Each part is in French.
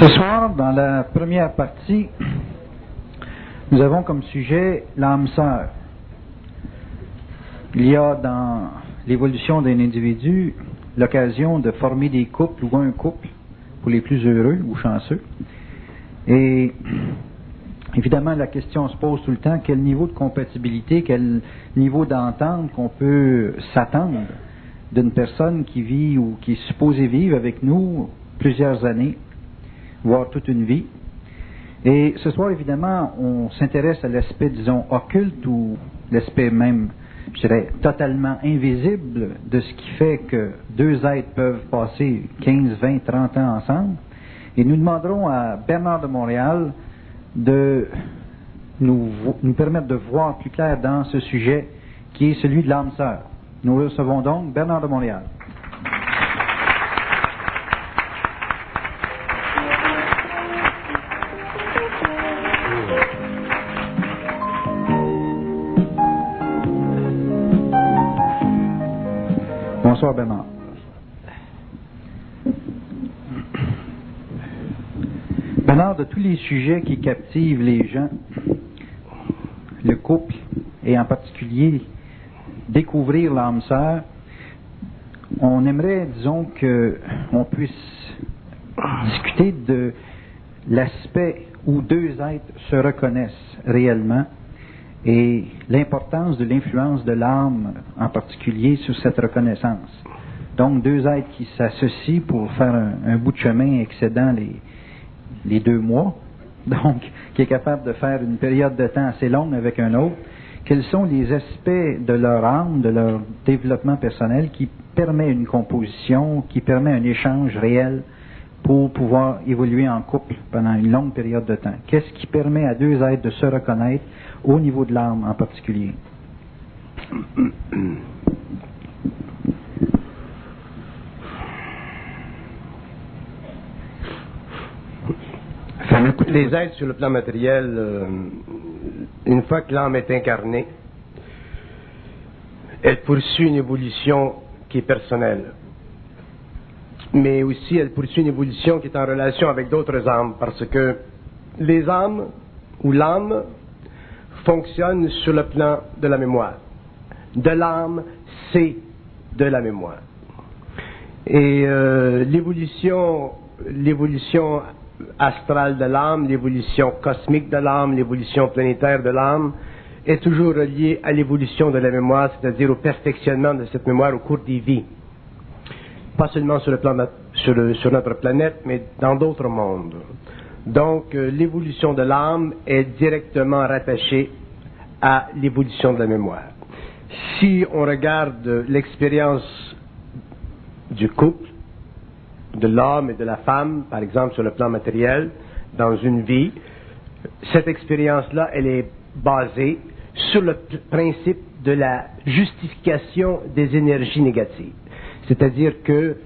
Ce soir, dans la première partie, nous avons comme sujet l'âme sœur. Il y a dans l'évolution d'un individu l'occasion de former des couples ou un couple pour les plus heureux ou chanceux. Et évidemment, la question se pose tout le temps, quel niveau de compatibilité, quel niveau d'entente qu'on peut s'attendre d'une personne qui vit ou qui est supposée vivre avec nous plusieurs années, voire toute une vie. Et ce soir, évidemment, on s'intéresse à l'aspect, disons, occulte ou l'aspect même, je dirais, totalement invisible de ce qui fait que deux êtres peuvent passer 15, 20, 30 ans ensemble. Et nous demanderons à Bernard de Montréal de nous, nous permettre de voir plus clair dans ce sujet qui est celui de l'âme sœur. Nous recevons donc Bernard de Montréal. Tous les sujets qui captivent les gens, le couple, et en particulier découvrir l'âme sœur, on aimerait, disons, qu'on puisse discuter de l'aspect où deux êtres se reconnaissent réellement et l'importance de l'influence de l'âme en particulier sur cette reconnaissance. Donc deux êtres qui s'associent pour faire un, bout de chemin excédant les, les deux mois, donc qui est capable de faire une période de temps assez longue avec un autre, quels sont les aspects de leur âme, de leur développement personnel qui permet une composition, qui permet un échange réel pour pouvoir évoluer en couple pendant une longue période de temps? Qu'est-ce qui permet à deux êtres de se reconnaître au niveau de l'âme en particulier? Les êtres sur le plan matériel, euh, une fois que l'âme est incarnée, elle poursuit une évolution qui est personnelle. Mais aussi, elle poursuit une évolution qui est en relation avec d'autres âmes, parce que les âmes ou l'âme fonctionnent sur le plan de la mémoire. De l'âme, c'est de la mémoire. Et euh, l'évolution, l'évolution astrale de l'âme, l'évolution cosmique de l'âme, l'évolution planétaire de l'âme, est toujours reliée à l'évolution de la mémoire, c'est-à-dire au perfectionnement de cette mémoire au cours des vies. Pas seulement sur, le plan, sur, notre planète, mais dans d'autres mondes. Donc, euh, l'évolution de l'âme est directement rattachée à l'évolution de la mémoire. Si on regarde l'expérience du couple, de l'homme et de la femme, par exemple sur le plan matériel, dans une vie, cette expérience-là, elle est basée sur le principe de la justification des énergies négatives. C'est-à-dire que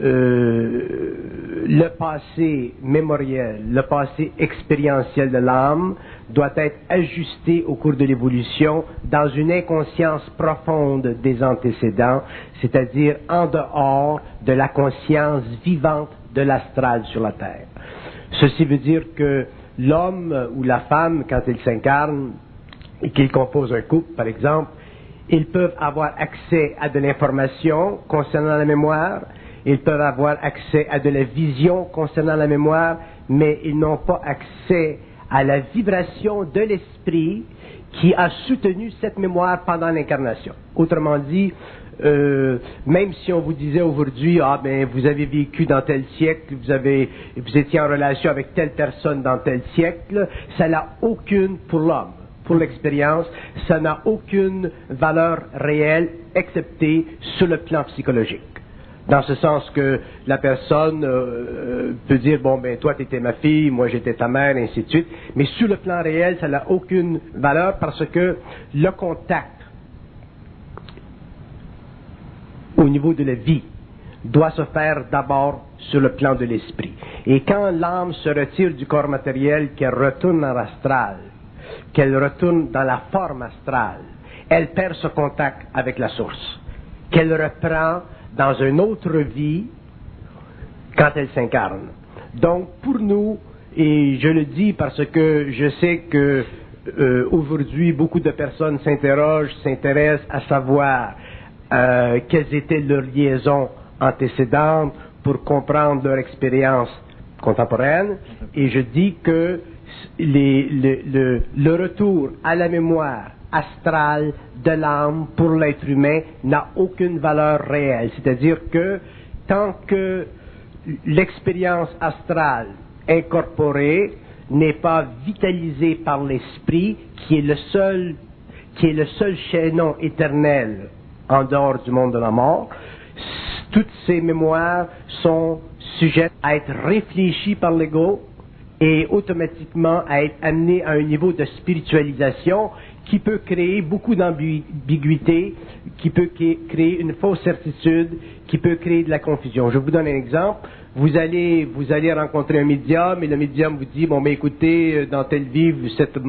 euh, le passé mémoriel, le passé expérientiel de l'âme doit être ajusté au cours de l'évolution dans une inconscience profonde des antécédents, c'est-à-dire en dehors de la conscience vivante de l'astral sur la Terre. Ceci veut dire que l'homme ou la femme, quand ils s'incarnent et qu'ils composent un couple, par exemple, ils peuvent avoir accès à de l'information concernant la mémoire, ils peuvent avoir accès à de la vision concernant la mémoire, mais ils n'ont pas accès à la vibration de l'esprit qui a soutenu cette mémoire pendant l'incarnation. Autrement dit, euh, même si on vous disait aujourd'hui, ah ben vous avez vécu dans tel siècle, vous avez, vous étiez en relation avec telle personne dans tel siècle, ça n'a aucune pour l'homme, pour l'expérience, ça n'a aucune valeur réelle, excepté sur le plan psychologique. Dans ce sens que la personne euh, euh, peut dire, bon, ben toi, tu étais ma fille, moi, j'étais ta mère, et ainsi de suite. Mais sur le plan réel, ça n'a aucune valeur parce que le contact au niveau de la vie doit se faire d'abord sur le plan de l'esprit. Et quand l'âme se retire du corps matériel, qu'elle retourne dans l'astral, qu'elle retourne dans la forme astrale, elle perd ce contact avec la source, qu'elle reprend dans une autre vie quand elle s'incarne. Donc, pour nous, et je le dis parce que je sais que euh, aujourd'hui, beaucoup de personnes s'interrogent, s'intéressent à savoir euh, quelles étaient leurs liaisons antécédentes pour comprendre leur expérience contemporaine. Et je dis que le, retour à la mémoire astrale de l'âme pour l'être humain n'a aucune valeur réelle. C'est-à-dire que tant que l'expérience astrale incorporée n'est pas vitalisée par l'esprit, qui est le seul, qui est le seul chaînon éternel en dehors du monde de la mort, toutes ces mémoires sont sujettes à être réfléchies par l'ego et automatiquement à être amenées à un niveau de spiritualisation qui peut créer beaucoup d'ambiguïté, qui peut créer une fausse certitude, qui peut créer de la confusion. Je vous donne un exemple. Vous allez, vous allez rencontrer un médium et le médium vous dit, bon, mais écoutez, euh, dans telle vie,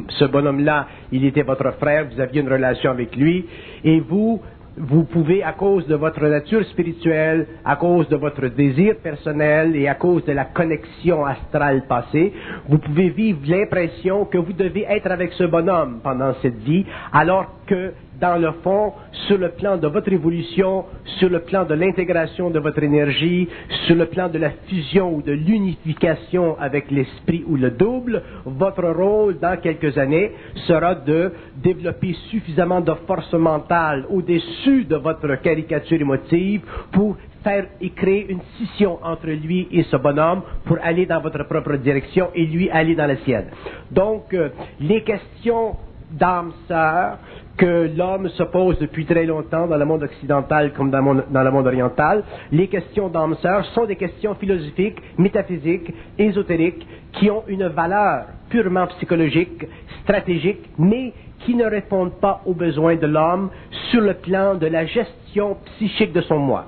ce bonhomme-là, il était votre frère, vous aviez une relation avec lui, et vous, vous pouvez, à cause de votre nature spirituelle, à cause de votre désir personnel et à cause de la connexion astrale passée, vous pouvez vivre l'impression que vous devez être avec ce bonhomme pendant cette vie, alors que dans le fond, sur le plan de votre évolution, sur le plan de l'intégration de votre énergie, sur le plan de la fusion ou de l'unification avec l'esprit ou le double, votre rôle dans quelques années sera de développer suffisamment de force mentale au-dessus de votre caricature émotive pour faire et créer une scission entre lui et ce bonhomme pour aller dans votre propre direction et lui aller dans la sienne. Donc, euh, les questions d'âme sœur que l'homme se pose depuis très longtemps dans le monde occidental comme dans, le monde oriental. Les questions d'âme sœur sont des questions philosophiques, métaphysiques, ésotériques, qui ont une valeur purement psychologique, stratégique, mais qui ne répondent pas aux besoins de l'homme sur le plan de la gestion psychique de son moi.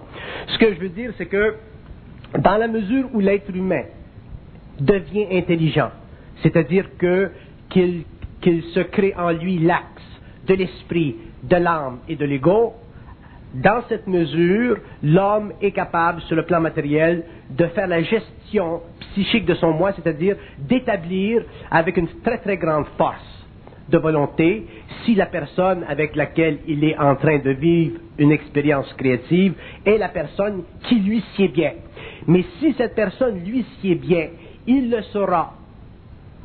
Ce que je veux dire, c'est que dans la mesure où l'être humain devient intelligent, c'est-à-dire qu'il se crée en lui l'axe de l'esprit, de l'âme et de l'ego, dans cette mesure, l'homme est capable, sur le plan matériel, de faire la gestion psychique de son moi, c'est-à-dire d'établir avec une très très grande force de volonté si la personne avec laquelle il est en train de vivre une expérience créative est la personne qui lui sied bien. Mais si cette personne lui sied bien, il le saura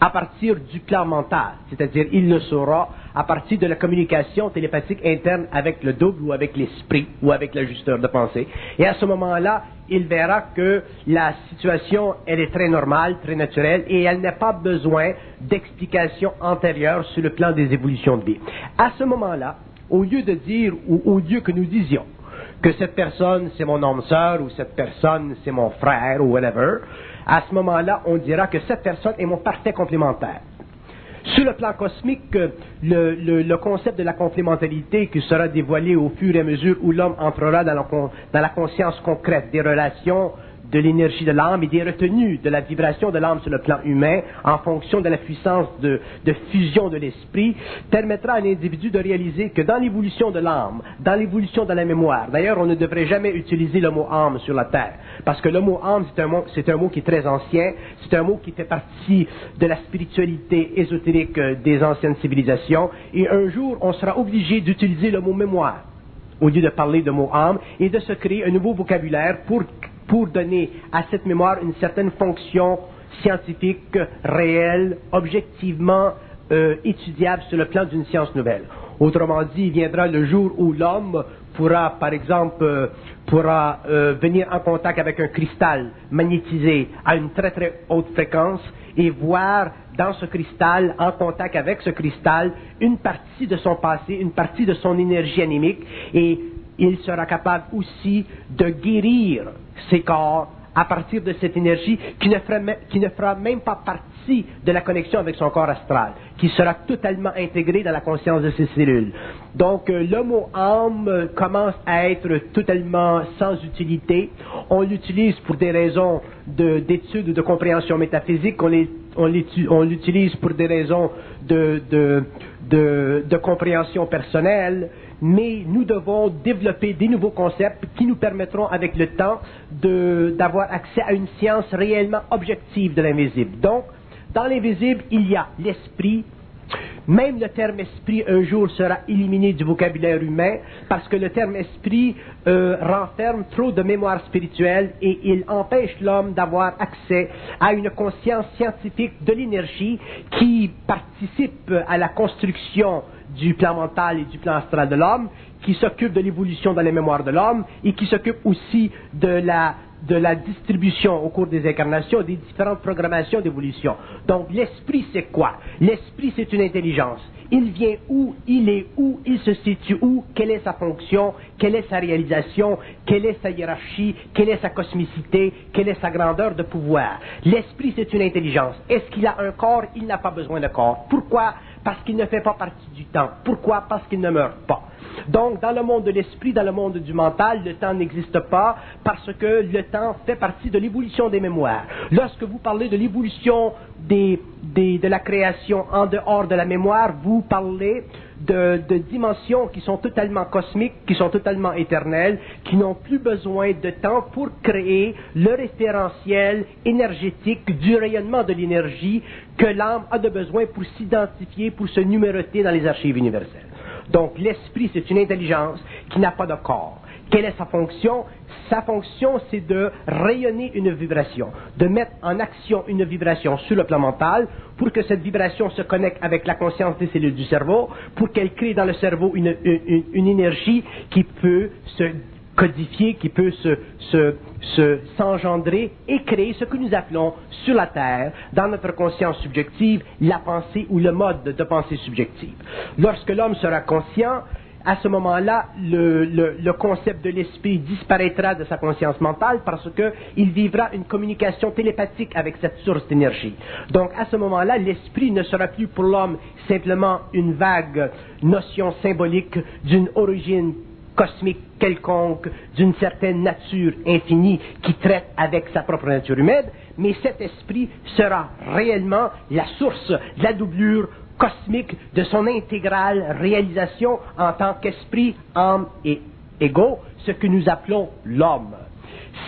à partir du plan mental, c'est-à-dire il le saura à partir de la communication télépathique interne avec le double ou avec l'esprit ou avec l'ajusteur de pensée. Et à ce moment-là, il verra que la situation, elle est très normale, très naturelle et elle n'a pas besoin d'explications antérieures sur le plan des évolutions de vie. À ce moment-là, au lieu de dire ou au lieu que nous disions que cette personne c'est mon homme sœur ou cette personne c'est mon frère ou whatever, à ce moment-là, on dira que cette personne est mon parfait complémentaire. Sur le plan cosmique, le, concept de la complémentarité qui sera dévoilé au fur et à mesure où l'homme entrera dans la conscience concrète des relations de l'énergie de l'âme et des retenues de la vibration de l'âme sur le plan humain en fonction de la puissance de, fusion de l'esprit permettra à l'individu de réaliser que dans l'évolution de l'âme, dans l'évolution de la mémoire, d'ailleurs on ne devrait jamais utiliser le mot âme sur la terre parce que le mot âme c'est un mot, c'est un mot qui est très ancien, c'est un mot qui fait partie de la spiritualité ésotérique euh, des anciennes civilisations et un jour on sera obligé d'utiliser le mot mémoire au lieu de parler de mot âme et de se créer un nouveau vocabulaire pour pour donner à cette mémoire une certaine fonction scientifique, réelle, objectivement euh, étudiable sur le plan d'une science nouvelle. Autrement dit, il viendra le jour où l'homme pourra, par exemple, euh, pourra euh, venir en contact avec un cristal magnétisé à une très très haute fréquence et voir dans ce cristal, en contact avec ce cristal, une partie de son passé, une partie de son énergie animique et il sera capable aussi de guérir ses corps à partir de cette énergie qui ne, fera, même pas partie de la connexion avec son corps astral, qui sera totalement intégré dans la conscience de ses cellules. Donc euh, le mot âme commence à être totalement sans utilité. On l'utilise pour des raisons d'études ou de compréhension métaphysique, on l'utilise pour des raisons de, de compréhension personnelle, mais nous devons développer des nouveaux concepts qui nous permettront avec le temps d'avoir accès à une science réellement objective de l'invisible. Donc, dans l'invisible, il y a l'esprit, même le terme esprit un jour sera éliminé du vocabulaire humain parce que le terme esprit euh, renferme trop de mémoire spirituelle et il empêche l'homme d'avoir accès à une conscience scientifique de l'énergie qui participe à la construction du plan mental et du plan astral de l'homme, qui s'occupe de l'évolution dans les mémoires de l'homme et qui s'occupe aussi de la de la distribution au cours des incarnations des différentes programmations d'évolution. Donc l'esprit, c'est quoi? L'esprit, c'est une intelligence. Il vient où? Il est où? Il se situe où? Quelle est sa fonction? Quelle est sa réalisation? Quelle est sa hiérarchie? Quelle est sa cosmicité? Quelle est sa grandeur de pouvoir? L'esprit, c'est une intelligence. Est-ce qu'il a un corps? Il n'a pas besoin de corps. Pourquoi? Parce qu'il ne fait pas partie du temps. Pourquoi? Parce qu'il ne meurt pas. Donc, dans le monde de l'esprit, dans le monde du mental, le temps n'existe pas parce que le temps fait partie de l'évolution des mémoires. Lorsque vous parlez de l'évolution de la création en dehors de la mémoire, vous parlez de, dimensions qui sont totalement cosmiques, qui sont totalement éternelles, qui n'ont plus besoin de temps pour créer le référentiel énergétique du rayonnement de l'énergie que l'âme a de besoin pour s'identifier, pour se numéroter dans les archives universelles. Donc l'esprit, c'est une intelligence qui n'a pas de corps. Quelle est sa fonction? Sa fonction, c'est de rayonner une vibration, de mettre en action une vibration sur le plan mental pour que cette vibration se connecte avec la conscience des cellules du cerveau, pour qu'elle crée dans le cerveau une, énergie qui peut se codifié qui peut se, s'engendrer et créer ce que nous appelons sur la Terre, dans notre conscience subjective, la pensée ou le mode de pensée subjective. Lorsque l'homme sera conscient, à ce moment-là, le, le, concept de l'esprit disparaîtra de sa conscience mentale parce qu'il vivra une communication télépathique avec cette source d'énergie. Donc, à ce moment-là, l'esprit ne sera plus pour l'homme simplement une vague notion symbolique d'une origine cosmique quelconque d'une certaine nature infinie qui traite avec sa propre nature humaine, mais cet esprit sera réellement la source, la doublure cosmique de son intégrale réalisation en tant qu'esprit, âme et ego, ce que nous appelons l'homme.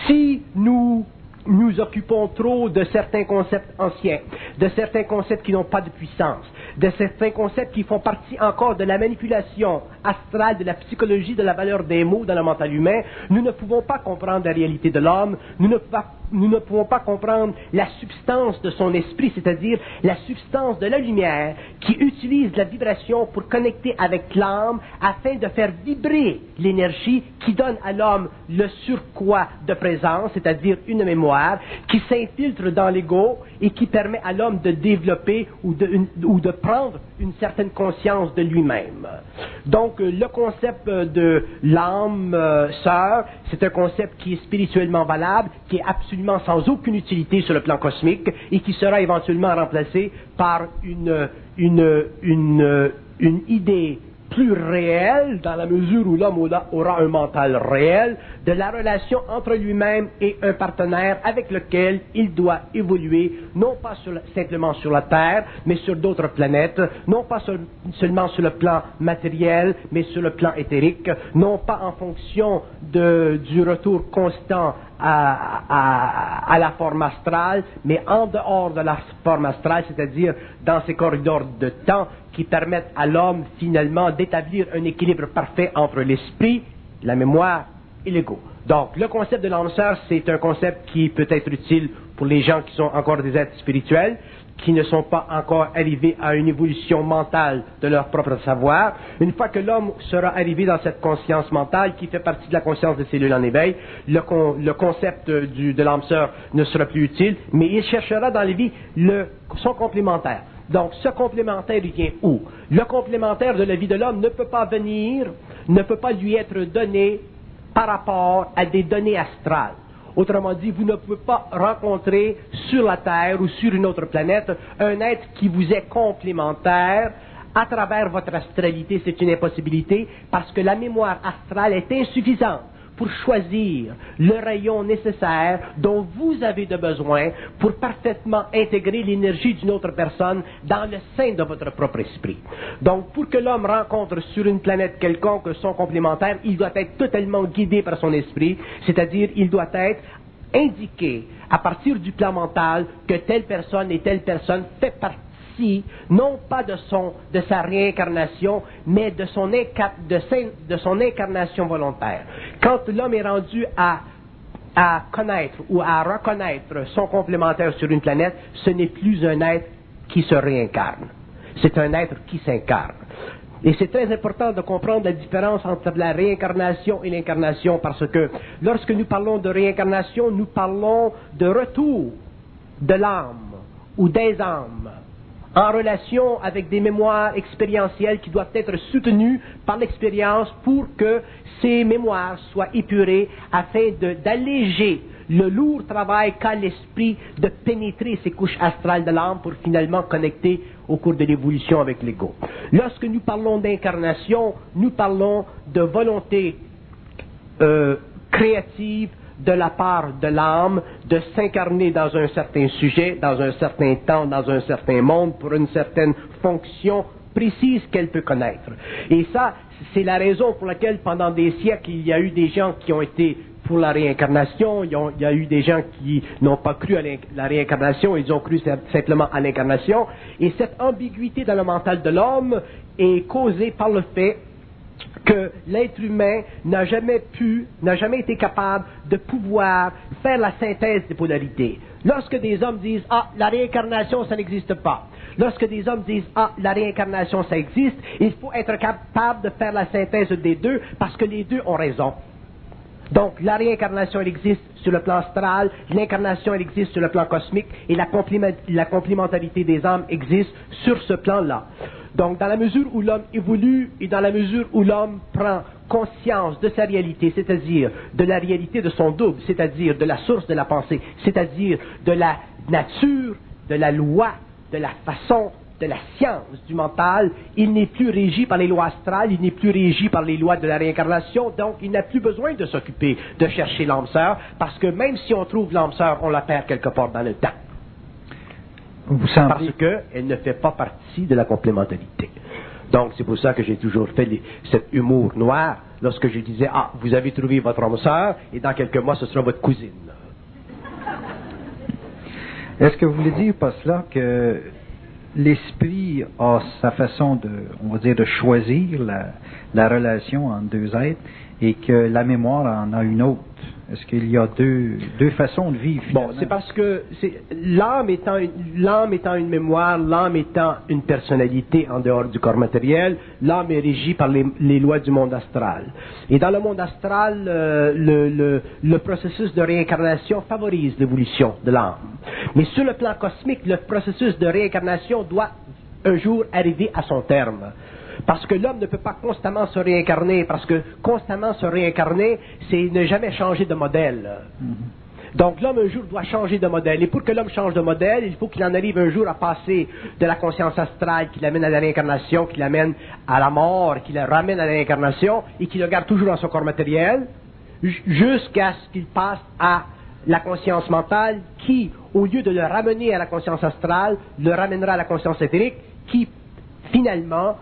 Si nous nous occupons trop de certains concepts anciens, de certains concepts qui n'ont pas de puissance, de certains concepts qui font partie encore de la manipulation astrale, de la psychologie de la valeur des mots dans le mental humain, nous ne pouvons pas comprendre la réalité de l'homme, nous ne, nous ne pouvons pas comprendre la substance de son esprit, c'est-à-dire la substance de la lumière qui utilise la vibration pour connecter avec l'âme afin de faire vibrer l'énergie qui donne à l'homme le surcroît de présence, c'est-à-dire une mémoire qui s'infiltre dans l'ego et qui permet à l'homme de développer ou de, ou de prendre une certaine conscience de lui-même. Donc, euh, le concept euh, de l'âme euh, sœur, c'est un concept qui est spirituellement valable, qui est absolument sans aucune utilité sur le plan cosmique et qui sera éventuellement remplacé par une idée plus réel dans la mesure où l'homme aura un mental réel de la relation entre lui-même et un partenaire avec lequel il doit évoluer, non pas simplement sur la Terre, mais sur d'autres planètes, non pas seulement sur le plan matériel, mais sur le plan éthérique, non pas en fonction du retour constant à, la forme astrale, mais en dehors de la forme astrale, c'est-à-dire dans ces corridors de temps qui permettent à l'homme finalement d'établir un équilibre parfait entre l'esprit, la mémoire et l'ego. Donc, le concept de l'âme c'est un concept qui peut être utile pour les gens qui sont encore des êtres spirituels, qui ne sont pas encore arrivés à une évolution mentale de leur propre savoir. Une fois que l'homme sera arrivé dans cette conscience mentale qui fait partie de la conscience des cellules en éveil, le, concept de l'âme ne sera plus utile, mais il cherchera dans la vie le, son complémentaire. Donc, ce complémentaire, il vient où? Le complémentaire de la vie de l'homme ne peut pas venir, ne peut pas lui être donné par rapport à des données astrales. Autrement dit, vous ne pouvez pas rencontrer sur la Terre ou sur une autre planète un être qui vous est complémentaire à travers votre astralité. C'est une impossibilité parce que la mémoire astrale est insuffisante pour choisir le rayon nécessaire dont vous avez de besoin pour parfaitement intégrer l'énergie d'une autre personne dans le sein de votre propre esprit. Donc, pour que l'homme rencontre sur une planète quelconque son complémentaire, il doit être totalement guidé par son esprit, c'est-à-dire il doit être indiqué à partir du plan mental que telle personne et telle personne fait partie non pas de, son, de sa réincarnation, mais de son, de, son incarnation volontaire. Quand l'homme est rendu à, à connaître ou à reconnaître son complémentaire sur une planète, ce n'est plus un être qui se réincarne. C'est un être qui s'incarne. Et c'est très important de comprendre la différence entre la réincarnation et l'incarnation parce que lorsque nous parlons de réincarnation, nous parlons de retour de l'âme ou des âmes en relation avec des mémoires expérientielles qui doivent être soutenues par l'expérience pour que ces mémoires soient épurées afin d'alléger le lourd travail qu'a l'esprit de pénétrer ces couches astrales de l'âme pour finalement connecter au cours de l'évolution avec l'ego. Lorsque nous parlons d'incarnation, nous parlons de volonté euh, créative, de la part de l'âme de s'incarner dans un certain sujet, dans un certain temps, dans un certain monde, pour une certaine fonction précise qu'elle peut connaître. Et ça, c'est la raison pour laquelle pendant des siècles, il y a eu des gens qui ont été pour la réincarnation, il y a eu des gens qui n'ont pas cru à la réincarnation, ils ont cru simplement à l'incarnation. Et cette ambiguïté dans le mental de l'homme est causée par le fait que l'être humain n'a jamais pu, n'a jamais été capable de pouvoir faire la synthèse des polarités. Lorsque des hommes disent Ah, la réincarnation, ça n'existe pas. Lorsque des hommes disent Ah, la réincarnation, ça existe, il faut être capable de faire la synthèse des deux parce que les deux ont raison. Donc, la réincarnation, elle existe sur le plan astral, l'incarnation, elle existe sur le plan cosmique, et la, la complémentarité des âmes existe sur ce plan-là. Donc, dans la mesure où l'homme évolue et dans la mesure où l'homme prend conscience de sa réalité, c'est-à-dire de la réalité de son double, c'est-à-dire de la source de la pensée, c'est-à-dire de la nature, de la loi, de la façon, de la science du mental, il n'est plus régi par les lois astrales, il n'est plus régi par les lois de la réincarnation, donc il n'a plus besoin de s'occuper de chercher l'âme sœur, parce que même si on trouve l'âme sœur, on la perd quelque part dans le temps. Vous Parce qu'elle ne fait pas partie de la complémentarité. Donc, c'est pour ça que j'ai toujours fait cet humour noir lorsque je disais Ah, vous avez trouvé votre âme sœur et dans quelques mois, ce sera votre cousine. Est-ce que vous voulez dire par cela que l'esprit a sa façon de, on va dire, de choisir la, la relation entre deux êtres et que la mémoire en a une autre? Est-ce qu'il y a deux, deux façons de vivre Bon, c'est parce que l'âme étant, l'âme étant une mémoire, l'âme étant une personnalité en dehors du corps matériel, l'âme est régie par les, les, lois du monde astral. Et dans le monde astral, euh, le, le, le, processus de réincarnation favorise l'évolution de l'âme. Mais sur le plan cosmique, le processus de réincarnation doit un jour arriver à son terme. Parce que l'homme ne peut pas constamment se réincarner, parce que constamment se réincarner, c'est ne jamais changer de modèle. Mm-hmm. Donc l'homme un jour doit changer de modèle. Et pour que l'homme change de modèle, il faut qu'il en arrive un jour à passer de la conscience astrale qui l'amène à la réincarnation, qui l'amène à la mort, qui le ramène à la réincarnation, et qui le garde toujours dans son corps matériel, jusqu'à ce qu'il passe à la conscience mentale qui, au lieu de le ramener à la conscience astrale, le ramènera à la conscience éthérique, qui finalement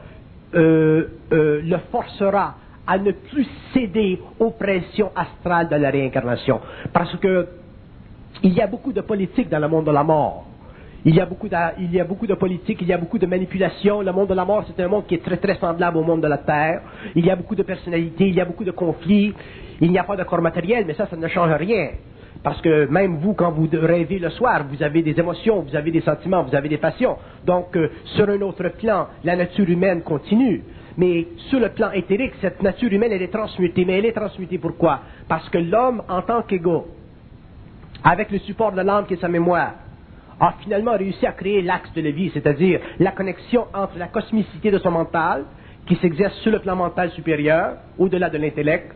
euh, euh, le forcera à ne plus céder aux pressions astrales de la réincarnation. Parce que il y a beaucoup de politique dans le monde de la mort. Il y, a beaucoup de, il y a beaucoup de politique, il y a beaucoup de manipulation. Le monde de la mort, c'est un monde qui est très très semblable au monde de la Terre. Il y a beaucoup de personnalités, il y a beaucoup de conflits. Il n'y a pas de corps matériel, mais ça, ça ne change rien. Parce que même vous, quand vous rêvez le soir, vous avez des émotions, vous avez des sentiments, vous avez des passions. Donc, euh, sur un autre plan, la nature humaine continue. Mais sur le plan éthérique, cette nature humaine, elle est transmutée. Mais elle est transmutée pourquoi? Parce que l'homme, en tant qu'égo, avec le support de l'âme qui est sa mémoire, a finalement réussi à créer l'axe de la vie, c'est-à-dire la connexion entre la cosmicité de son mental, qui s'exerce sur le plan mental supérieur, au-delà de l'intellect,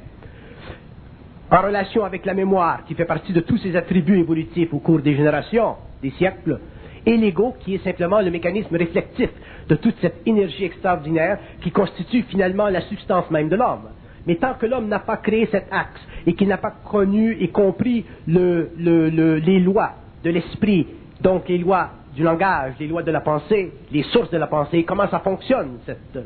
en relation avec la mémoire, qui fait partie de tous ces attributs évolutifs au cours des générations, des siècles, et l'ego, qui est simplement le mécanisme réflectif de toute cette énergie extraordinaire qui constitue finalement la substance même de l'homme. Mais tant que l'homme n'a pas créé cet axe et qu'il n'a pas connu et compris les lois de l'esprit, donc les lois du langage, les lois de la pensée, les sources de la pensée, comment ça fonctionne,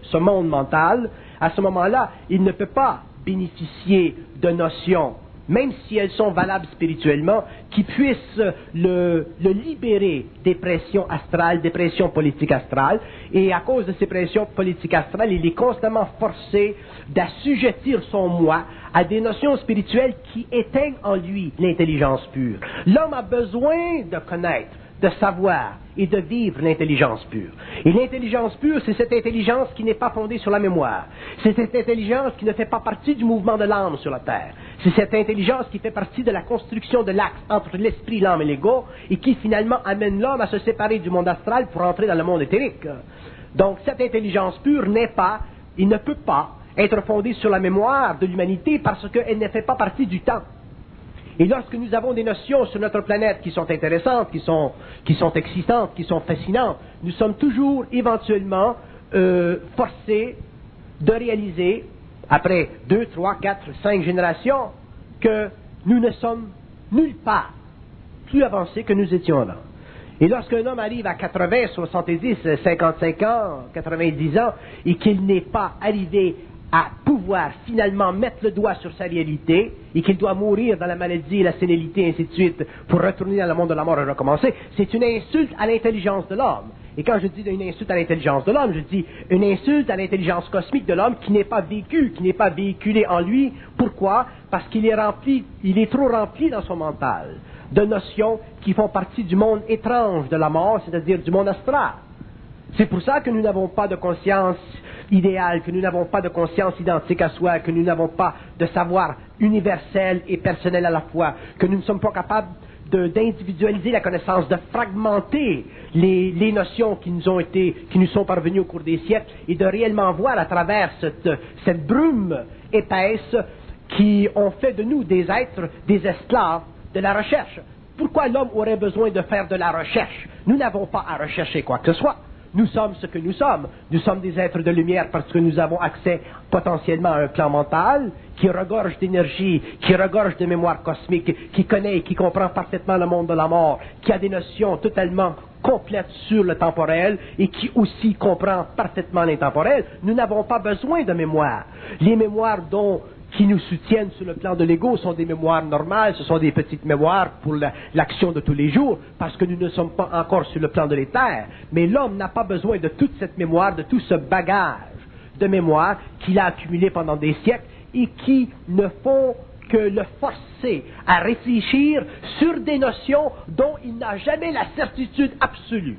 ce monde mental, à ce moment-là, il ne peut pas bénéficier de notions même si elles sont valables spirituellement, qui puissent le, libérer des pressions astrales, des pressions politiques astrales. Et à cause de ces pressions politiques astrales, il est constamment forcé d'assujettir son moi à des notions spirituelles qui éteignent en lui l'intelligence pure. L'homme a besoin de connaître de savoir et de vivre l'intelligence pure. Et l'intelligence pure, c'est cette intelligence qui n'est pas fondée sur la mémoire. C'est cette intelligence qui ne fait pas partie du mouvement de l'âme sur la terre. C'est cette intelligence qui fait partie de la construction de l'axe entre l'esprit, l'âme et l'ego et qui finalement amène l'homme à se séparer du monde astral pour entrer dans le monde éthérique. Donc cette intelligence pure n'est pas, il ne peut pas être fondée sur la mémoire de l'humanité parce qu'elle ne fait pas partie du temps. Et lorsque nous avons des notions sur notre planète qui sont intéressantes, qui sont, qui sont existantes, qui sont fascinantes, nous sommes toujours éventuellement euh, forcés de réaliser, après deux, trois, quatre, cinq générations, que nous ne sommes nulle part plus avancés que nous étions avant. Et lorsqu'un homme arrive à 80, 70, 55 ans, 90 ans, et qu'il n'est pas arrivé à pouvoir finalement mettre le doigt sur sa réalité et qu'il doit mourir dans la maladie, la sénilité, ainsi de suite, pour retourner dans le monde de la mort et recommencer, c'est une insulte à l'intelligence de l'homme. Et quand je dis une insulte à l'intelligence de l'homme, je dis une insulte à l'intelligence cosmique de l'homme qui n'est pas vécue, qui n'est pas véhiculée en lui. Pourquoi? Parce qu'il est rempli, il est trop rempli dans son mental de notions qui font partie du monde étrange de la mort, c'est-à-dire du monde astral. C'est pour ça que nous n'avons pas de conscience idéal, que nous n'avons pas de conscience identique à soi, que nous n'avons pas de savoir universel et personnel à la fois, que nous ne sommes pas capables d'individualiser la connaissance, de fragmenter les, notions qui nous ont été, qui nous sont parvenues au cours des siècles et de réellement voir à travers cette, cette brume épaisse qui ont fait de nous des êtres, des esclaves de la recherche. Pourquoi l'homme aurait besoin de faire de la recherche? Nous n'avons pas à rechercher quoi que ce soit. Nous sommes ce que nous sommes. Nous sommes des êtres de lumière parce que nous avons accès potentiellement à un plan mental qui regorge d'énergie, qui regorge de mémoire cosmique, qui connaît et qui comprend parfaitement le monde de la mort, qui a des notions totalement complètes sur le temporel et qui aussi comprend parfaitement l'intemporel. Nous n'avons pas besoin de mémoire. Les mémoires dont qui nous soutiennent sur le plan de l'ego sont des mémoires normales, ce sont des petites mémoires pour l'action de tous les jours, parce que nous ne sommes pas encore sur le plan de l'éther. Mais l'homme n'a pas besoin de toute cette mémoire, de tout ce bagage de mémoire qu'il a accumulé pendant des siècles et qui ne font que le forcer à réfléchir sur des notions dont il n'a jamais la certitude absolue.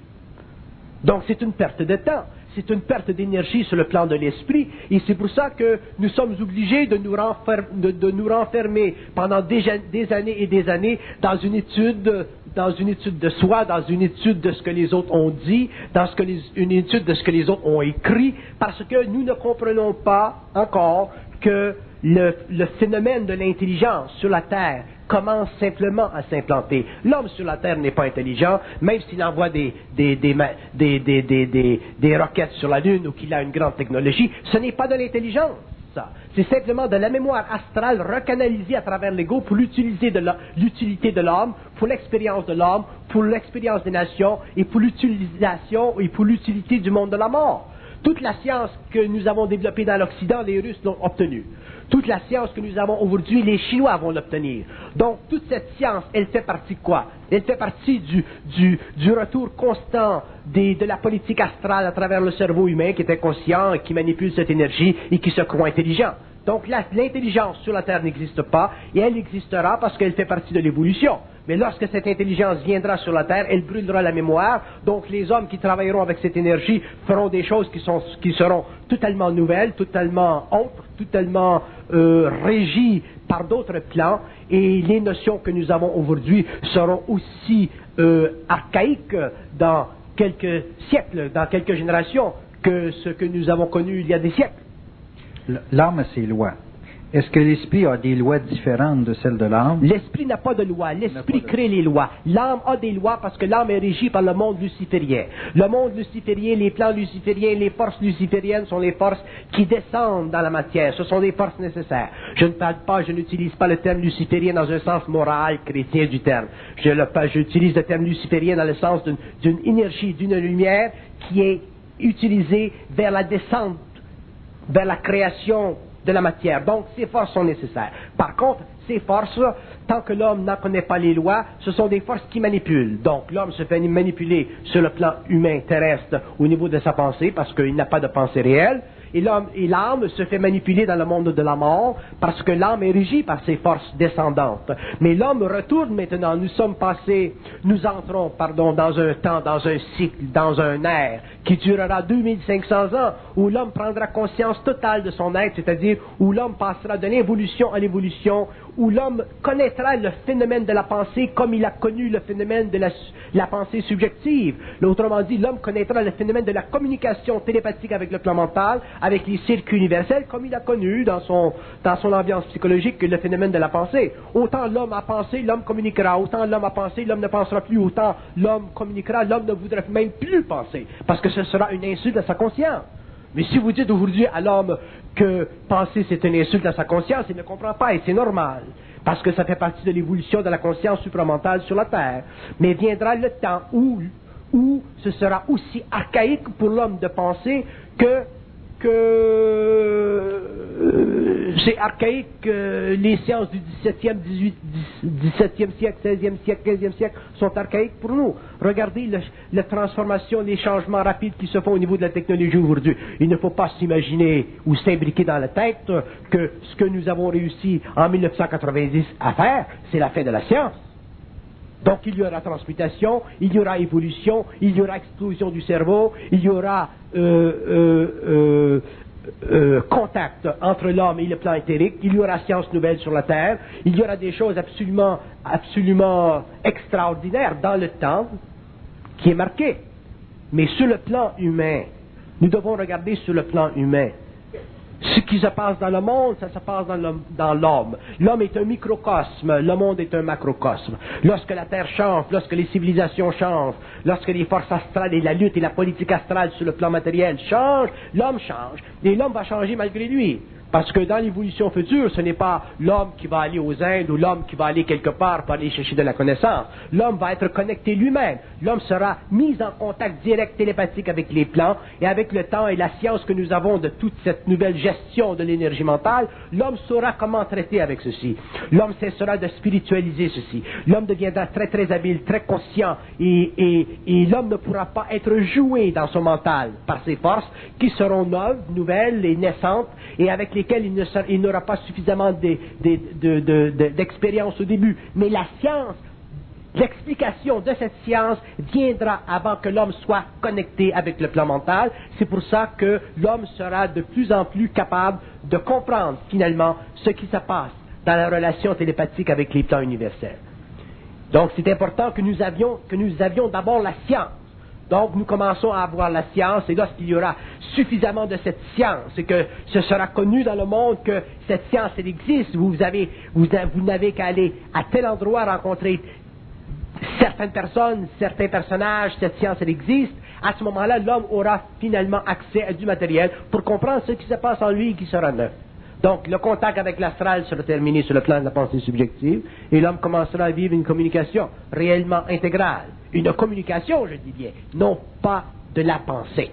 Donc c'est une perte de temps c'est une perte d'énergie sur le plan de l'esprit, et c'est pour ça que nous sommes obligés de nous, renfermer, pendant des, années et des années dans une étude dans une étude de soi, dans une étude de ce que les autres ont dit, dans une étude de ce que les autres ont écrit, parce que nous ne comprenons pas encore que le phénomène de l'intelligence sur la Terre commence simplement à s'implanter. L'homme sur la Terre n'est pas intelligent, même s'il envoie des, des, des, roquettes sur la Lune ou qu'il a une grande technologie, ce n'est pas de l'intelligence. C'est simplement de la mémoire astrale recanalisée à travers l'ego pour l'utilité de l'homme, pour l'expérience de l'homme, pour l'expérience des nations et pour l'utilisation et pour l'utilité du monde de la mort. Toute la science que nous avons développée dans l'Occident, les Russes l'ont obtenue. Toute la science que nous avons aujourd'hui, les Chinois vont l'obtenir. Donc, toute cette science, elle fait partie de quoi? Elle fait partie du, du, retour constant de la politique astrale à travers le cerveau humain qui est inconscient, qui manipule cette énergie et qui se croit intelligent. Donc l'intelligence sur la Terre n'existe pas et elle existera parce qu'elle fait partie de l'évolution. Mais lorsque cette intelligence viendra sur la Terre, elle brûlera la mémoire. Donc les hommes qui travailleront avec cette énergie feront des choses qui, seront totalement nouvelles, totalement autres, totalement euh, régies par d'autres plans. Et les notions que nous avons aujourd'hui seront aussi euh, archaïques dans quelques siècles, dans quelques générations, que ce que nous avons connu il y a des siècles. L'âme a ses lois. Est-ce que l'esprit a des lois différentes de celles de l'âme? L'esprit n'a pas de loi. L'esprit crée les lois. L'âme a des lois parce que l'âme est régie par le monde luciférien. Le monde luciférien, les plans lucifériens, les forces lucifériennes sont les forces qui descendent dans la matière. Ce sont des forces nécessaires. Je ne parle pas, je n'utilise pas le terme luciférien dans un sens moral chrétien du terme. Je J'utilise le terme luciférien dans le sens d'une énergie, d'une lumière qui est utilisée vers la descente vers la création de la matière. Donc, ces forces sont nécessaires. Par contre, ces forces, tant que l'homme n'en connaît pas les lois, ce sont des forces qui manipulent. Donc, l'homme se fait manipuler sur le plan humain terrestre au niveau de sa pensée parce qu'il n'a pas de pensée réelle. Et l'homme et l'âme se fait manipuler dans le monde de la mort parce que l'âme est régie par ces forces descendantes. Mais l'homme retourne maintenant. Nous sommes passés, nous entrons, pardon, dans un temps, dans un cycle, dans un ère qui durera 2500 ans où l'homme prendra conscience totale de son être, c'est-à-dire où l'homme passera de l'évolution à l'évolution, où l'homme connaîtra le phénomène de la pensée comme il a connu le phénomène de la, pensée subjective. Autrement dit, l'homme connaîtra le phénomène de la communication télépathique avec le plan mental, avec les circuits universels, comme il a connu dans son, dans son ambiance psychologique que le phénomène de la pensée. Autant l'homme a pensé, l'homme communiquera. Autant l'homme a pensé, l'homme ne pensera plus. Autant l'homme communiquera, l'homme ne voudra même plus penser, parce que ce sera une insulte à sa conscience. Mais si vous dites aujourd'hui à l'homme que penser c'est une insulte à sa conscience, il ne comprend pas et c'est normal. Parce que ça fait partie de l'évolution de la conscience supramentale sur la Terre. Mais viendra le temps où, où ce sera aussi archaïque pour l'homme de penser que, que euh, c'est archaïque que les sciences du 17e, 18, 17e siècle, 16e siècle, 15e siècle sont archaïques pour nous. Regardez la transformation, les changements rapides qui se font au niveau de la technologie aujourd'hui. Il ne faut pas s'imaginer ou s'imbriquer dans la tête que ce que nous avons réussi en 1990 à faire, c'est la fin de la science. Donc il y aura transmutation, il y aura évolution, il y aura explosion du cerveau, il y aura euh, euh, euh, contact entre l'homme et le plan éthérique, il y aura science nouvelle sur la Terre, il y aura des choses absolument, absolument extraordinaires dans le temps qui est marqué. Mais sur le plan humain, nous devons regarder sur le plan humain. Ce qui se passe dans le monde, ça se passe dans l'homme-. L'homme est un microcosme, le monde est un macrocosme. Lorsque la Terre change, lorsque les civilisations changent, lorsque les forces astrales et la lutte et la politique astrale sur le plan matériel changent, l'homme change. Et l'homme va changer malgré lui. Parce que dans l'évolution future, ce n'est pas l'homme qui va aller aux Indes ou l'homme qui va aller quelque part pour aller chercher de la connaissance. L'homme va être connecté lui-même. L'homme sera mis en contact direct télépathique avec les plans et avec le temps et la science que nous avons de toute cette nouvelle gestion de l'énergie mentale, l'homme saura comment traiter avec ceci. L'homme cessera de spiritualiser ceci. L'homme deviendra très très habile, très conscient et, l'homme ne pourra pas être joué dans son mental par ses forces qui seront neuves, nouvelles et naissantes et avec lesquelles sera- il n'aura pas suffisamment de- de- de- de- de- d'expérience au début. Mais la science L'explication de cette science viendra avant que l'homme soit connecté avec le plan mental. C'est pour ça que l'homme sera de plus en plus capable de comprendre finalement ce qui se passe dans la relation télépathique avec les plans universels. Donc c'est important que nous avions, que nous avions d'abord la science. Donc nous commençons à avoir la science et lorsqu'il y aura suffisamment de cette science et que ce sera connu dans le monde que cette science elle existe, vous avez, vous, vous n'avez qu'à aller à tel endroit rencontrer certaines personnes, certains personnages, cette science elle existe, à ce moment-là, l'homme aura finalement accès à du matériel pour comprendre ce qui se passe en lui et qui sera neuf. Donc, le contact avec l'astral sera terminé sur le plan de la pensée subjective et l'homme commencera à vivre une communication réellement intégrale. Une communication, je dis bien, non pas de la pensée.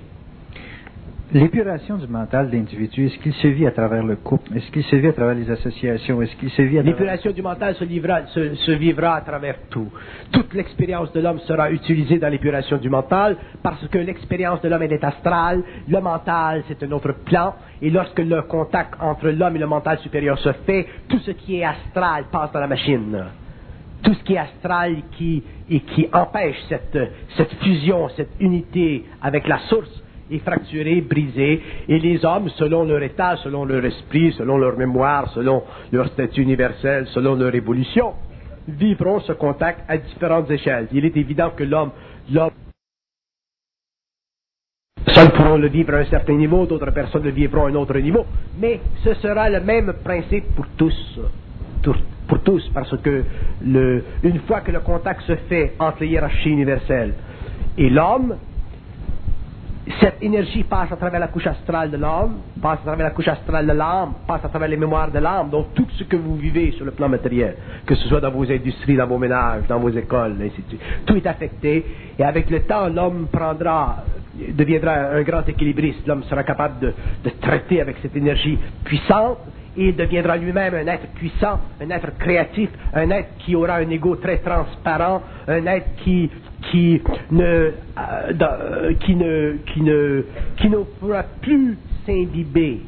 L'épuration du mental d'individu, est-ce qu'il se vit à travers le couple? Est-ce qu'il se vit à travers les associations? Est-ce qu'il se vit à travers... L'épuration du mental se, livra- se- vivra à travers tout. Toute l'expérience de l'homme sera utilisée dans l'épuration du mental parce que l'expérience de l'homme est astrale, le mental c'est un autre plan et lorsque le contact entre l'homme et le mental supérieur se fait, tout ce qui est astral passe dans la machine. Tout ce qui est astral qui, et qui empêche cette, cette fusion, cette unité avec la source est fracturé, brisé, et les hommes, selon leur état, selon leur esprit, selon leur mémoire, selon leur statut universel, selon leur évolution, vivront ce contact à différentes échelles. Il est évident que l'homme, l'homme personnes pourront le vivre à un certain niveau, d'autres personnes le vivront à un autre niveau, mais ce sera le même principe pour tous. pour tous, parce que une fois que le contact se fait entre les hiérarchies universelles et l'homme, cette énergie passe à travers la couche astrale de l'homme, passe à travers la couche astrale de l'âme, passe à travers les mémoires de l'âme, donc tout ce que vous vivez sur le plan matériel, que ce soit dans vos industries, dans vos ménages, dans vos écoles, ainsi de suite, tout est affecté, et avec le temps, l'homme prendra, deviendra un grand équilibriste, l'homme sera capable de, traiter avec cette énergie puissante, et il deviendra lui-même un être puissant, un être créatif, un être qui aura un ego très transparent, un être qui qui ne, euh, euh, qui ne, qui ne, qui ne pourra plus s'imbiber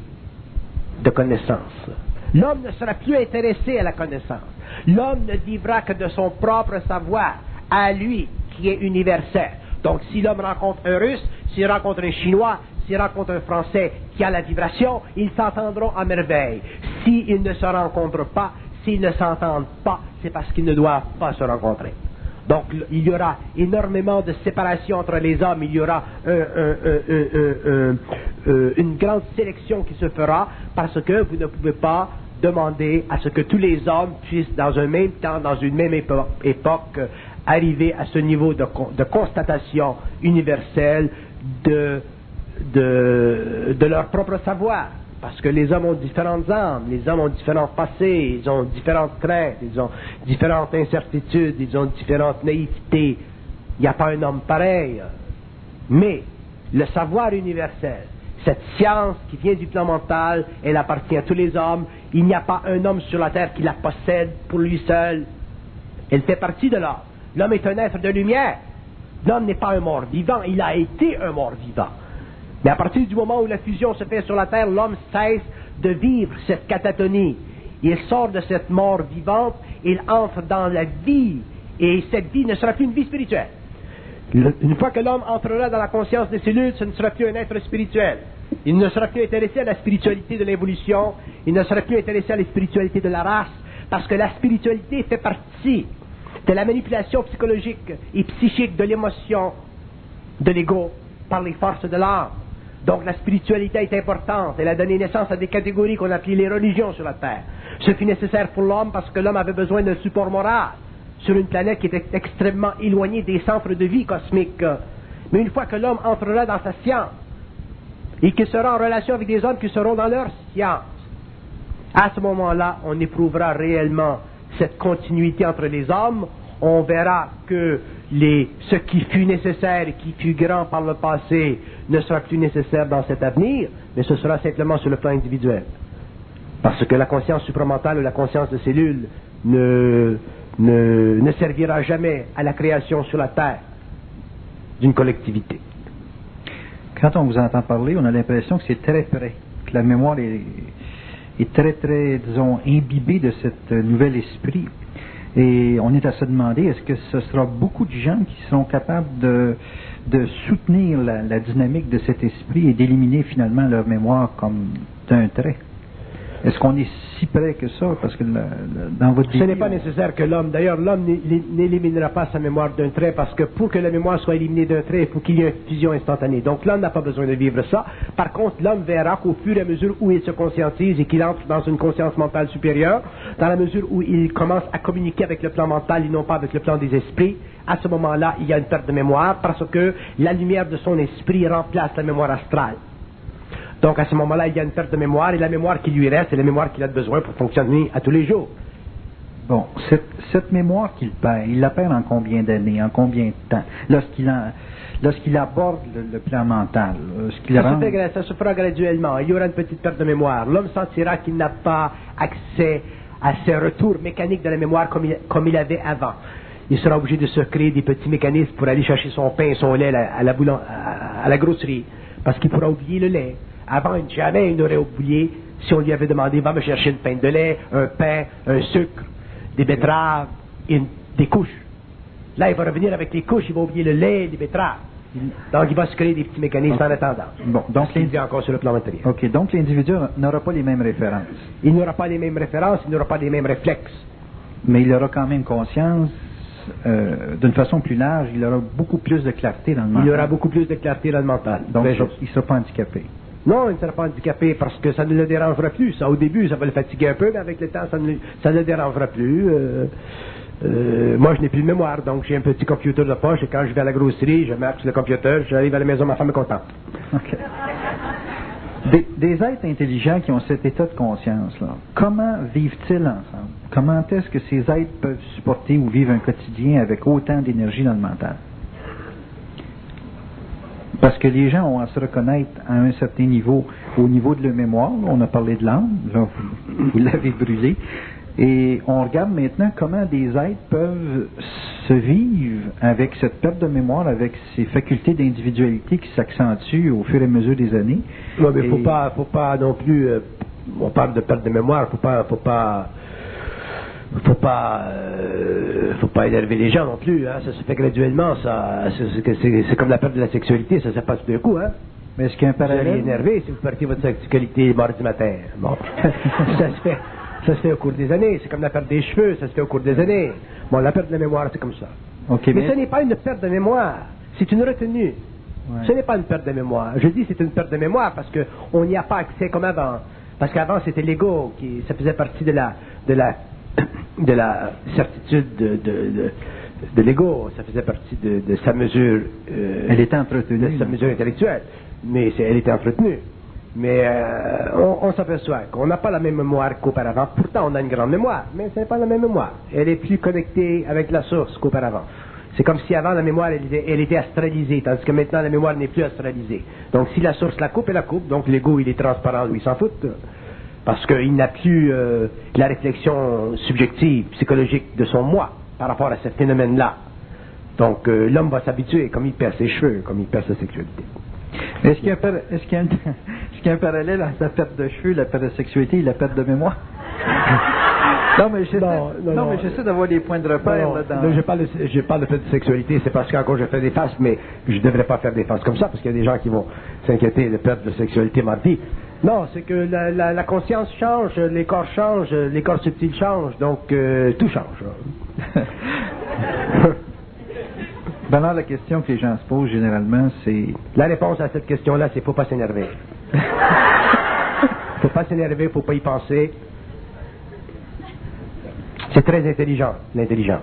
de connaissances. L'homme ne sera plus intéressé à la connaissance. L'homme ne vivra que de son propre savoir, à lui, qui est universel. Donc, si l'homme rencontre un russe, s'il rencontre un chinois, s'il rencontre un français qui a la vibration, ils s'entendront à merveille. S'ils ne se rencontrent pas, s'ils ne s'entendent pas, c'est parce qu'ils ne doivent pas se rencontrer. Donc il y aura énormément de séparation entre les hommes, il y aura une grande sélection qui se fera parce que vous ne pouvez pas demander à ce que tous les hommes puissent dans un même temps, dans une même époque, arriver à ce niveau de, constatation universelle de leur propre savoir. Parce que les hommes ont différentes âmes, les hommes ont différents passés, ils ont différentes craintes, ils ont différentes incertitudes, ils ont différentes naïvetés. Il n'y a pas un homme pareil. Mais le savoir universel, cette science qui vient du plan mental, elle appartient à tous les hommes. Il n'y a pas un homme sur la terre qui la possède pour lui seul. Elle fait partie de l'homme. L'homme est un être de lumière. L'homme n'est pas un mort vivant, il a été un mort vivant. Mais à partir du moment où la fusion se fait sur la terre, l'homme cesse de vivre cette catatonie. Il sort de cette mort vivante, il entre dans la vie, et cette vie ne sera plus une vie spirituelle. Une fois que l'homme entrera dans la conscience des cellules, ce ne sera plus un être spirituel. Il ne sera plus intéressé à la spiritualité de l'évolution, il ne sera plus intéressé à la spiritualité de la race, parce que la spiritualité fait partie de la manipulation psychologique et psychique de l'émotion, de l'ego, par les forces de l'âme. Donc la spiritualité est importante. Elle a donné naissance à des catégories qu'on appelait les religions sur la Terre. Ce fut nécessaire pour l'homme parce que l'homme avait besoin d'un support moral sur une planète qui était extrêmement éloignée des centres de vie cosmiques. Mais une fois que l'homme entrera dans sa science et qu'il sera en relation avec des hommes qui seront dans leur science, à ce moment-là, on éprouvera réellement cette continuité entre les hommes. On verra que ce qui fut nécessaire et qui fut grand par le passé ne sera plus nécessaire dans cet avenir, mais ce sera simplement sur le plan individuel. Parce que la conscience supramentale ou la conscience de cellule ne, ne, servira jamais à la création sur la Terre d'une collectivité. Quand on vous entend parler, on a l'impression que c'est très près, que la mémoire est, est très, très, disons, imbibée de cet nouvel esprit. Et on est à se demander, est-ce que ce sera beaucoup de gens qui seront capables de, de soutenir la, dynamique de cet esprit et d'éliminer finalement leur mémoire comme d'un trait? Est-ce qu'on est si près que ça? Parce que dans votre Ce n'est pas nécessaire que l'homme, d'ailleurs, l'homme n'éliminera pas sa mémoire d'un trait parce que pour que la mémoire soit éliminée d'un trait, il faut qu'il y ait une fusion instantanée. Donc l'homme n'a pas besoin de vivre ça. Par contre, l'homme verra qu'au fur et à mesure où il se conscientise et qu'il entre dans une conscience mentale supérieure, dans la mesure où il commence à communiquer avec le plan mental et non pas avec le plan des esprits, à ce moment-là, il y a une perte de mémoire parce que la lumière de son esprit remplace la mémoire astrale. Donc à ce moment-là, il y a une perte de mémoire et la mémoire qui lui reste, c'est la mémoire qu'il a besoin pour fonctionner à tous les jours. Bon, cette, mémoire qu'il perd, il la perd en combien d'années, en combien de temps? Lorsqu'il lorsqu'il aborde le, plan mental, ça, se fait, ça se fera graduellement. Il y aura une petite perte de mémoire. L'homme sentira qu'il n'a pas accès à ces retours mécaniques de la mémoire comme il, comme il avait avant. Il sera obligé de se créer des petits mécanismes pour aller chercher son pain, son lait à la, à la grosserie, parce qu'il pourra oublier le lait. Avant, jamais il n'aurait oublié si on lui avait demandé va me chercher une pinte de lait, un pain, un sucre, des betteraves, et des couches. Là, il va revenir avec les couches, il va oublier le lait, les betteraves. Donc, il va se créer des petits mécanismes en attendant. Bon, donc il encore sur le plan matériel. OK, donc l'individu n'aura pas les mêmes références. Il n'aura pas les mêmes références, il n'aura pas les mêmes réflexes. Mais il aura quand même conscience euh, d'une façon plus large, il aura beaucoup plus de clarté dans le mental. Il aura beaucoup plus de clarté dans le mental. Donc, il ne sera pas handicapé. Non, il ne sera pas handicapé parce que ça ne le dérangera plus. Ça, au début, ça va le fatiguer un peu, mais avec le temps, ça ne, ça ne le dérangera plus. Euh, euh, moi, je n'ai plus de mémoire, donc j'ai un petit computer de poche et quand je vais à la grosserie, je marque sur le computer, j'arrive à la maison, ma femme est contente. Des, des êtres intelligents qui ont cet état de conscience, là, comment vivent-ils ensemble? Comment est-ce que ces êtres peuvent supporter ou vivre un quotidien avec autant d'énergie dans le mental? Parce que les gens ont à se reconnaître à un certain niveau, au niveau de leur mémoire. On a parlé de l'âme, là, vous, vous l'avez brûlé. Et on regarde maintenant comment des êtres peuvent se vivre avec cette perte de mémoire, avec ces facultés d'individualité qui s'accentuent au fur et à mesure des années. Non, mais faut Et- pas, faut pas non plus. euh, on parle de perte de mémoire, faut pas, faut pas, faut pas, euh, faut pas énerver les gens non plus. Hein, ça se fait graduellement. Ça, c'est- comme la perte de la sexualité, ça se passe tout d'un coup. Hein. Mais est-ce qu'il y a un Vous allez parallèle? énerver si vous partez votre sexualité mardi matin. Bon, ça se fait, ça se fait au cours des années. C'est comme la perte des cheveux, ça se fait au cours des années. Bon, la perte de la mémoire, c'est comme ça. Mais mais, ce n'est pas une perte de mémoire, c'est une retenue. Ouais. Ce n'est pas une perte de mémoire. Je dis c'est une perte de mémoire parce qu'on n'y a pas accès comme avant. Parce qu'avant c'était l'ego qui ça faisait partie de la de la de la certitude de, de, de, de l'ego. Ça faisait partie de, de sa mesure. euh, elle était entretenue. de sa mesure intellectuelle. Mais elle était entretenue. Mais euh, on, on s'aperçoit qu'on n'a pas la même mémoire qu'auparavant. Pourtant, on a une grande mémoire, mais ce n'est pas la même mémoire. Elle est plus connectée avec la source qu'auparavant. C'est comme si avant la mémoire, elle était, elle était astralisée, tandis que maintenant la mémoire n'est plus astralisée. Donc si la source la coupe, elle la coupe. Donc l'ego, il est transparent, lui, il s'en fout. Parce qu'il n'a plus euh, la réflexion subjective, psychologique de son moi par rapport à ce phénomène-là. Donc euh, l'homme va s'habituer, comme il perd ses cheveux, comme il perd sa sexualité. Est-ce qu'il y, a un par- est-ce qu'il y a un- est-ce qu'il y a un parallèle entre la perte de cheveux, la perte de sexualité et la perte de mémoire? non, mais j'essaie, Non, non, non, non. mais j'essaie d'avoir des points de repère. Non, là, dans... je parle, de, je parle de fait de sexualité, c'est parce qu'encore je fais des faces, mais je ne devrais pas faire des faces comme ça, parce qu'il y a des gens qui vont s'inquiéter de perdre de sexualité mardi. Non, c'est que la, la- la conscience change, les corps changent, les corps subtils changent, donc euh, tout change. Ben alors, la question que les gens se posent généralement, c'est La réponse à cette question-là, c'est faut pas s'énerver. faut pas s'énerver, faut pas y penser. C'est très intelligent, l'intelligence.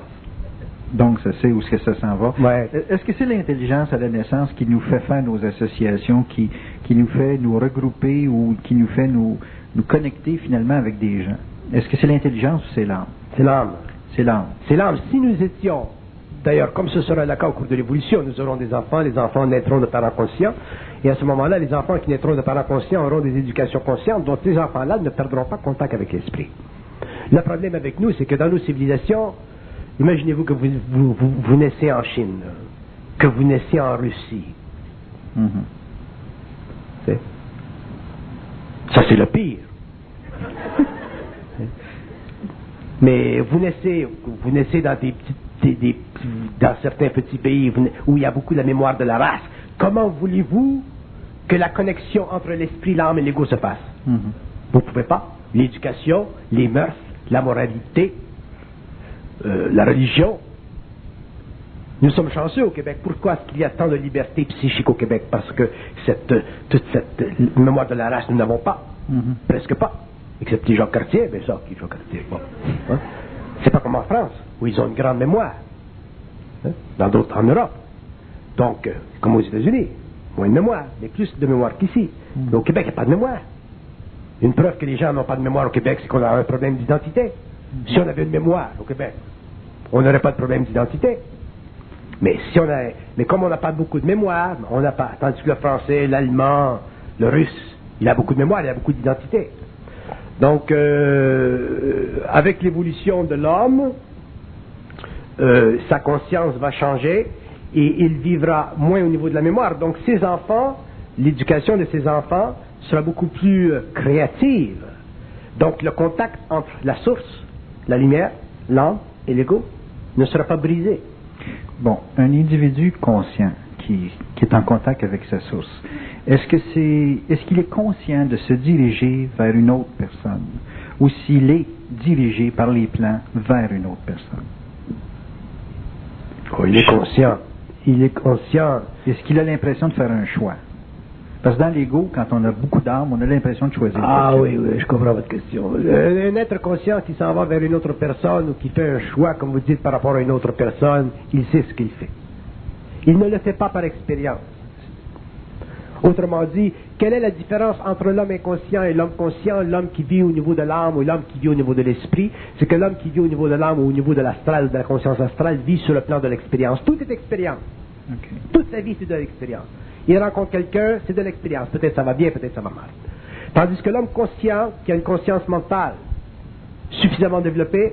donc, ça sait où est-ce que ça s'en va. Ouais. Est-ce que c'est l'intelligence à la naissance qui nous fait faire nos associations, qui, qui nous fait nous regrouper ou qui nous fait nous, nous connecter finalement avec des gens? Est-ce que c'est l'intelligence ou c'est l'âme? C'est l'âme. C'est l'âme. C'est l'âme. Si nous étions, d'ailleurs, comme ce sera le cas au cours de l'évolution, nous aurons des enfants, les enfants naîtront de parents conscients, et à ce moment-là, les enfants qui naîtront de parents conscients auront des éducations conscientes, dont ces enfants-là ne perdront pas contact avec l'esprit. Le problème avec nous, c'est que dans nos civilisations, imaginez-vous que vous, vous, vous, vous naissez en Chine, que vous naissez en Russie. Mhm. C'est- Ça, c'est le pire. Mais vous naissez, vous naissez dans des dans certains petits pays où il y a beaucoup de la mémoire de la race. Comment voulez-vous que la connexion entre l'esprit, l'âme et l'ego se fasse? Mhm. Vous ne pouvez pas. L'éducation, les mœurs, la moralité, euh, la religion. Nous sommes chanceux au Québec. Pourquoi est-ce qu'il y a tant de liberté psychique au Québec? Parce que cette, toute cette mémoire de la race, nous n'avons pas. Mhm. Presque pas. Excepté Jacques Cartier, mais ça, qui Jacques Cartier Bon. Hein? C'est pas comme en France, où ils ont une grande mémoire. Hein? Dans d'autres, en Europe. Donc, euh, comme aux États-Unis, moins de mémoire, mais plus de mémoire qu'ici. Mais au Québec, il n'y a pas de mémoire. Une preuve que les gens n'ont pas de mémoire au Québec, c'est qu'on a un problème d'identité. Si on avait une mémoire au Québec, on n'aurait pas de problème d'identité. Mais si on a, comme on n'a pas beaucoup de mémoire, on n'a pas. Tandis que le français, l'allemand, le russe, il a beaucoup de mémoire, il a beaucoup d'identité. Donc, euh, avec l'évolution de l'homme, euh, sa conscience va changer et il vivra moins au niveau de la mémoire. Donc, ses enfants, l'éducation de ses enfants sera beaucoup plus euh, créative. Donc, le contact entre la source, la lumière, l'âme et l'ego ne sera pas brisé. Bon, un individu conscient qui, qui est en contact avec sa source, est-ce que c'est est-ce qu'il est conscient de se diriger vers une autre personne ou s'il est dirigé par les plans vers une autre personne? Oh, il est conscient. Il est conscient. Est-ce qu'il a l'impression de faire un choix? Parce que dans l'ego, quand on a beaucoup d'âme, on a l'impression de choisir. Ah oui, oui, je comprends votre question. Un être conscient qui s'en va vers une autre personne ou qui fait un choix, comme vous dites, par rapport à une autre personne, il sait ce qu'il fait. Il ne le fait pas par expérience. Autrement dit, quelle est la différence entre l'homme inconscient et l'homme conscient, l'homme qui vit au niveau de l'âme ou l'homme qui vit au niveau de l'esprit C'est que l'homme qui vit au niveau de l'âme ou au niveau de l'astral, de la conscience astrale, vit sur le plan de l'expérience. Tout est expérience. Toute sa vie, c'est de l'expérience. Il rencontre quelqu'un, c'est de l'expérience. Peut-être ça va bien, peut-être ça va mal. Tandis que l'homme conscient, qui a une conscience mentale suffisamment développée,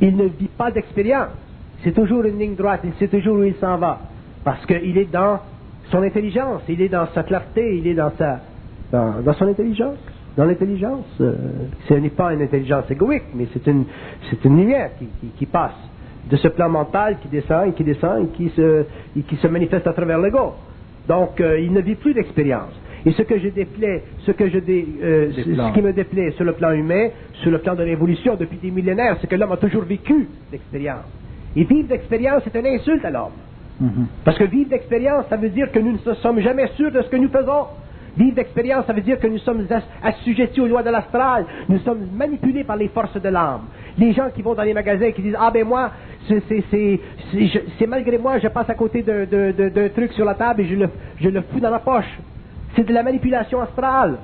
il ne vit pas d'expérience. C'est toujours une ligne droite, il sait toujours où il s'en va. Parce qu'il est dans son intelligence, il est dans sa clarté, il est dans sa dans, son intelligence. Dans l'intelligence, euh, ce n'est pas une intelligence égoïque, mais c'est une, c'est une lumière qui, qui, passe de ce plan mental qui descend et qui descend et qui se, et qui se manifeste à travers l'ego. Donc, euh, il ne vit plus d'expérience. Et ce que je déplais, ce que je euh, ce qui me déplaît sur le plan humain, sur le plan de l'évolution depuis des millénaires, c'est que l'homme a toujours vécu d'expérience. Et vivre d'expérience, c'est une insulte à l'homme. Mhm. Parce que vivre d'expérience, ça veut dire que nous ne sommes jamais sûrs de ce que nous faisons. Vivre d'expérience, ça veut dire que nous sommes assujettis aux lois de l'astral. Nous sommes manipulés par les forces de l'âme. Les gens qui vont dans les magasins et qui disent Ah ben moi, c'est malgré moi, je passe à côté d'un truc sur la table et je le, je le fous dans la poche. C'est de la manipulation astrale.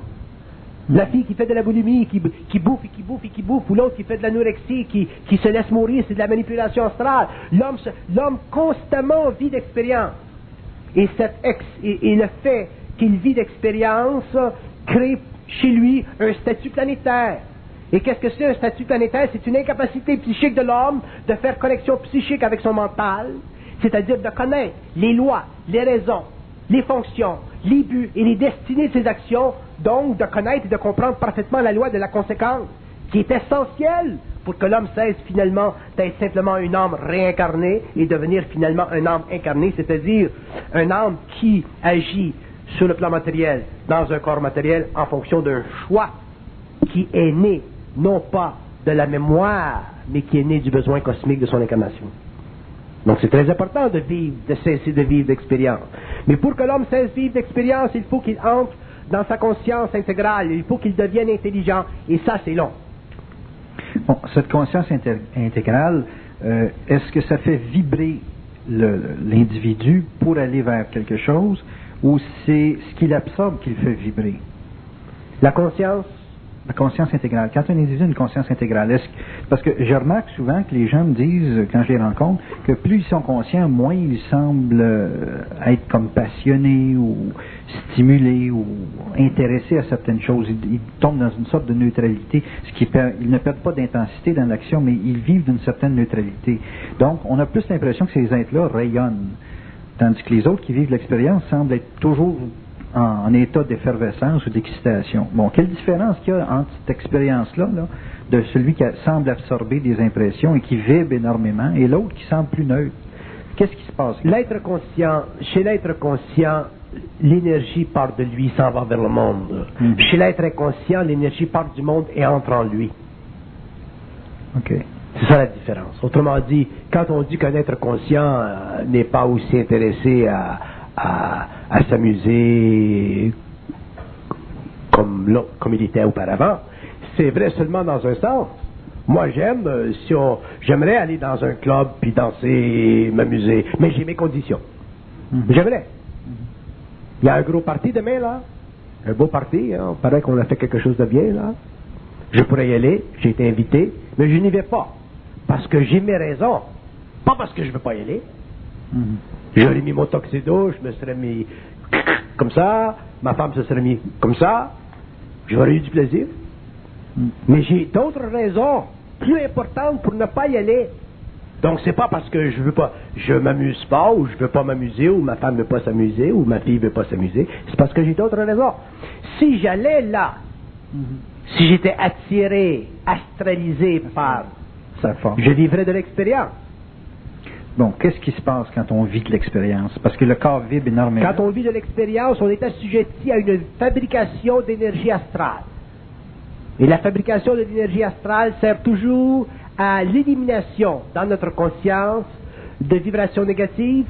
La fille qui fait de la boulimie, qui, qui bouffe et qui bouffe et qui bouffe, ou l'autre qui fait de l'anorexie, qui, qui se laisse mourir, c'est de la manipulation astrale. L'homme constamment vit d'expérience. Et, et, le fait qu'il vit d'expérience crée chez lui un statut planétaire. Et qu'est-ce que c'est un statut planétaire? C'est une incapacité psychique de l'homme de faire connexion psychique avec son mental, c'est-à-dire de connaître les lois, les raisons, les fonctions, les buts et les destinées de ses actions, donc de connaître et de comprendre parfaitement la loi de la conséquence, qui est essentielle pour que l'homme cesse finalement d'être simplement une âme réincarnée et devenir finalement un âme incarnée, c'est-à-dire un âme qui agit sur le plan matériel, dans un corps matériel, en fonction d'un choix qui est né non pas de la mémoire, mais qui est né du besoin cosmique de son incarnation. Donc c'est très important de vivre, de cesser de vivre d'expérience. Mais pour que l'homme cesse de vivre d'expérience, il faut qu'il entre dans sa conscience intégrale, il faut qu'il devienne intelligent, et ça c'est long. Bon, cette conscience intégrale, euh, est-ce que ça fait vibrer l'individu pour aller vers quelque chose, ou c'est ce qu'il absorbe qui le fait vibrer? La conscience la conscience intégrale. Quand un individu a une conscience intégrale, parce que je remarque souvent que les gens me disent, quand je les rencontre, que plus ils sont conscients, moins ils semblent euh, être comme passionnés ou stimulés ou intéressés à certaines choses. Ils, tombent dans une sorte de neutralité, ce qui ils ne perdent pas d'intensité dans l'action, mais ils vivent d'une certaine neutralité. Donc, on a plus l'impression que ces êtres-là rayonnent, tandis que les autres qui vivent l'expérience semblent être toujours en, état d'effervescence ou d'excitation. Bon, quelle différence qu'il y a entre cette expérience-là, de celui qui semble absorber des impressions et qui vibre énormément, et l'autre qui semble plus neutre? Qu'est-ce qui se passe? L'être conscient, chez l'être conscient, l'énergie part de lui, s'en va vers le monde. Mhm. Chez l'être inconscient, l'énergie part du monde et entre en lui. OK. C'est ça la différence. Autrement dit, quand on dit qu'un être conscient euh, n'est pas aussi intéressé à, à, s'amuser comme, comme il était auparavant. C'est vrai seulement dans un sens. Moi, j'aime, euh, si on, j'aimerais aller dans un club puis danser, m'amuser, mais j'ai mes conditions. Mhm. J'aimerais. Il y a un gros parti demain, là. Un beau parti, hein. On paraît qu'on a fait quelque chose de bien, là. Je pourrais y aller, j'ai été invité, mais je n'y vais pas. Parce que j'ai mes raisons. Pas parce que je ne veux pas y aller. Mhm. J'aurais mis mon tuxedo, je me serais mis comme ça, ma femme se serait mis comme ça, j'aurais eu du plaisir. Mais j'ai d'autres raisons plus importantes pour ne pas y aller. Donc c'est pas parce que je veux pas, je m'amuse pas ou je veux pas m'amuser ou ma femme veut pas s'amuser ou ma fille veut pas s'amuser. C'est parce que j'ai d'autres raisons. Si j'allais là, si j'étais attiré, astralisé par sa force, je vivrais de l'expérience. Bon, qu'est-ce qui se passe quand on vit de l'expérience? Parce que le corps vibre énormément. Quand on vit de l'expérience, on est assujetti à une fabrication d'énergie astrale. Et la fabrication de l'énergie astrale sert toujours à l'élimination dans notre conscience de vibrations négatives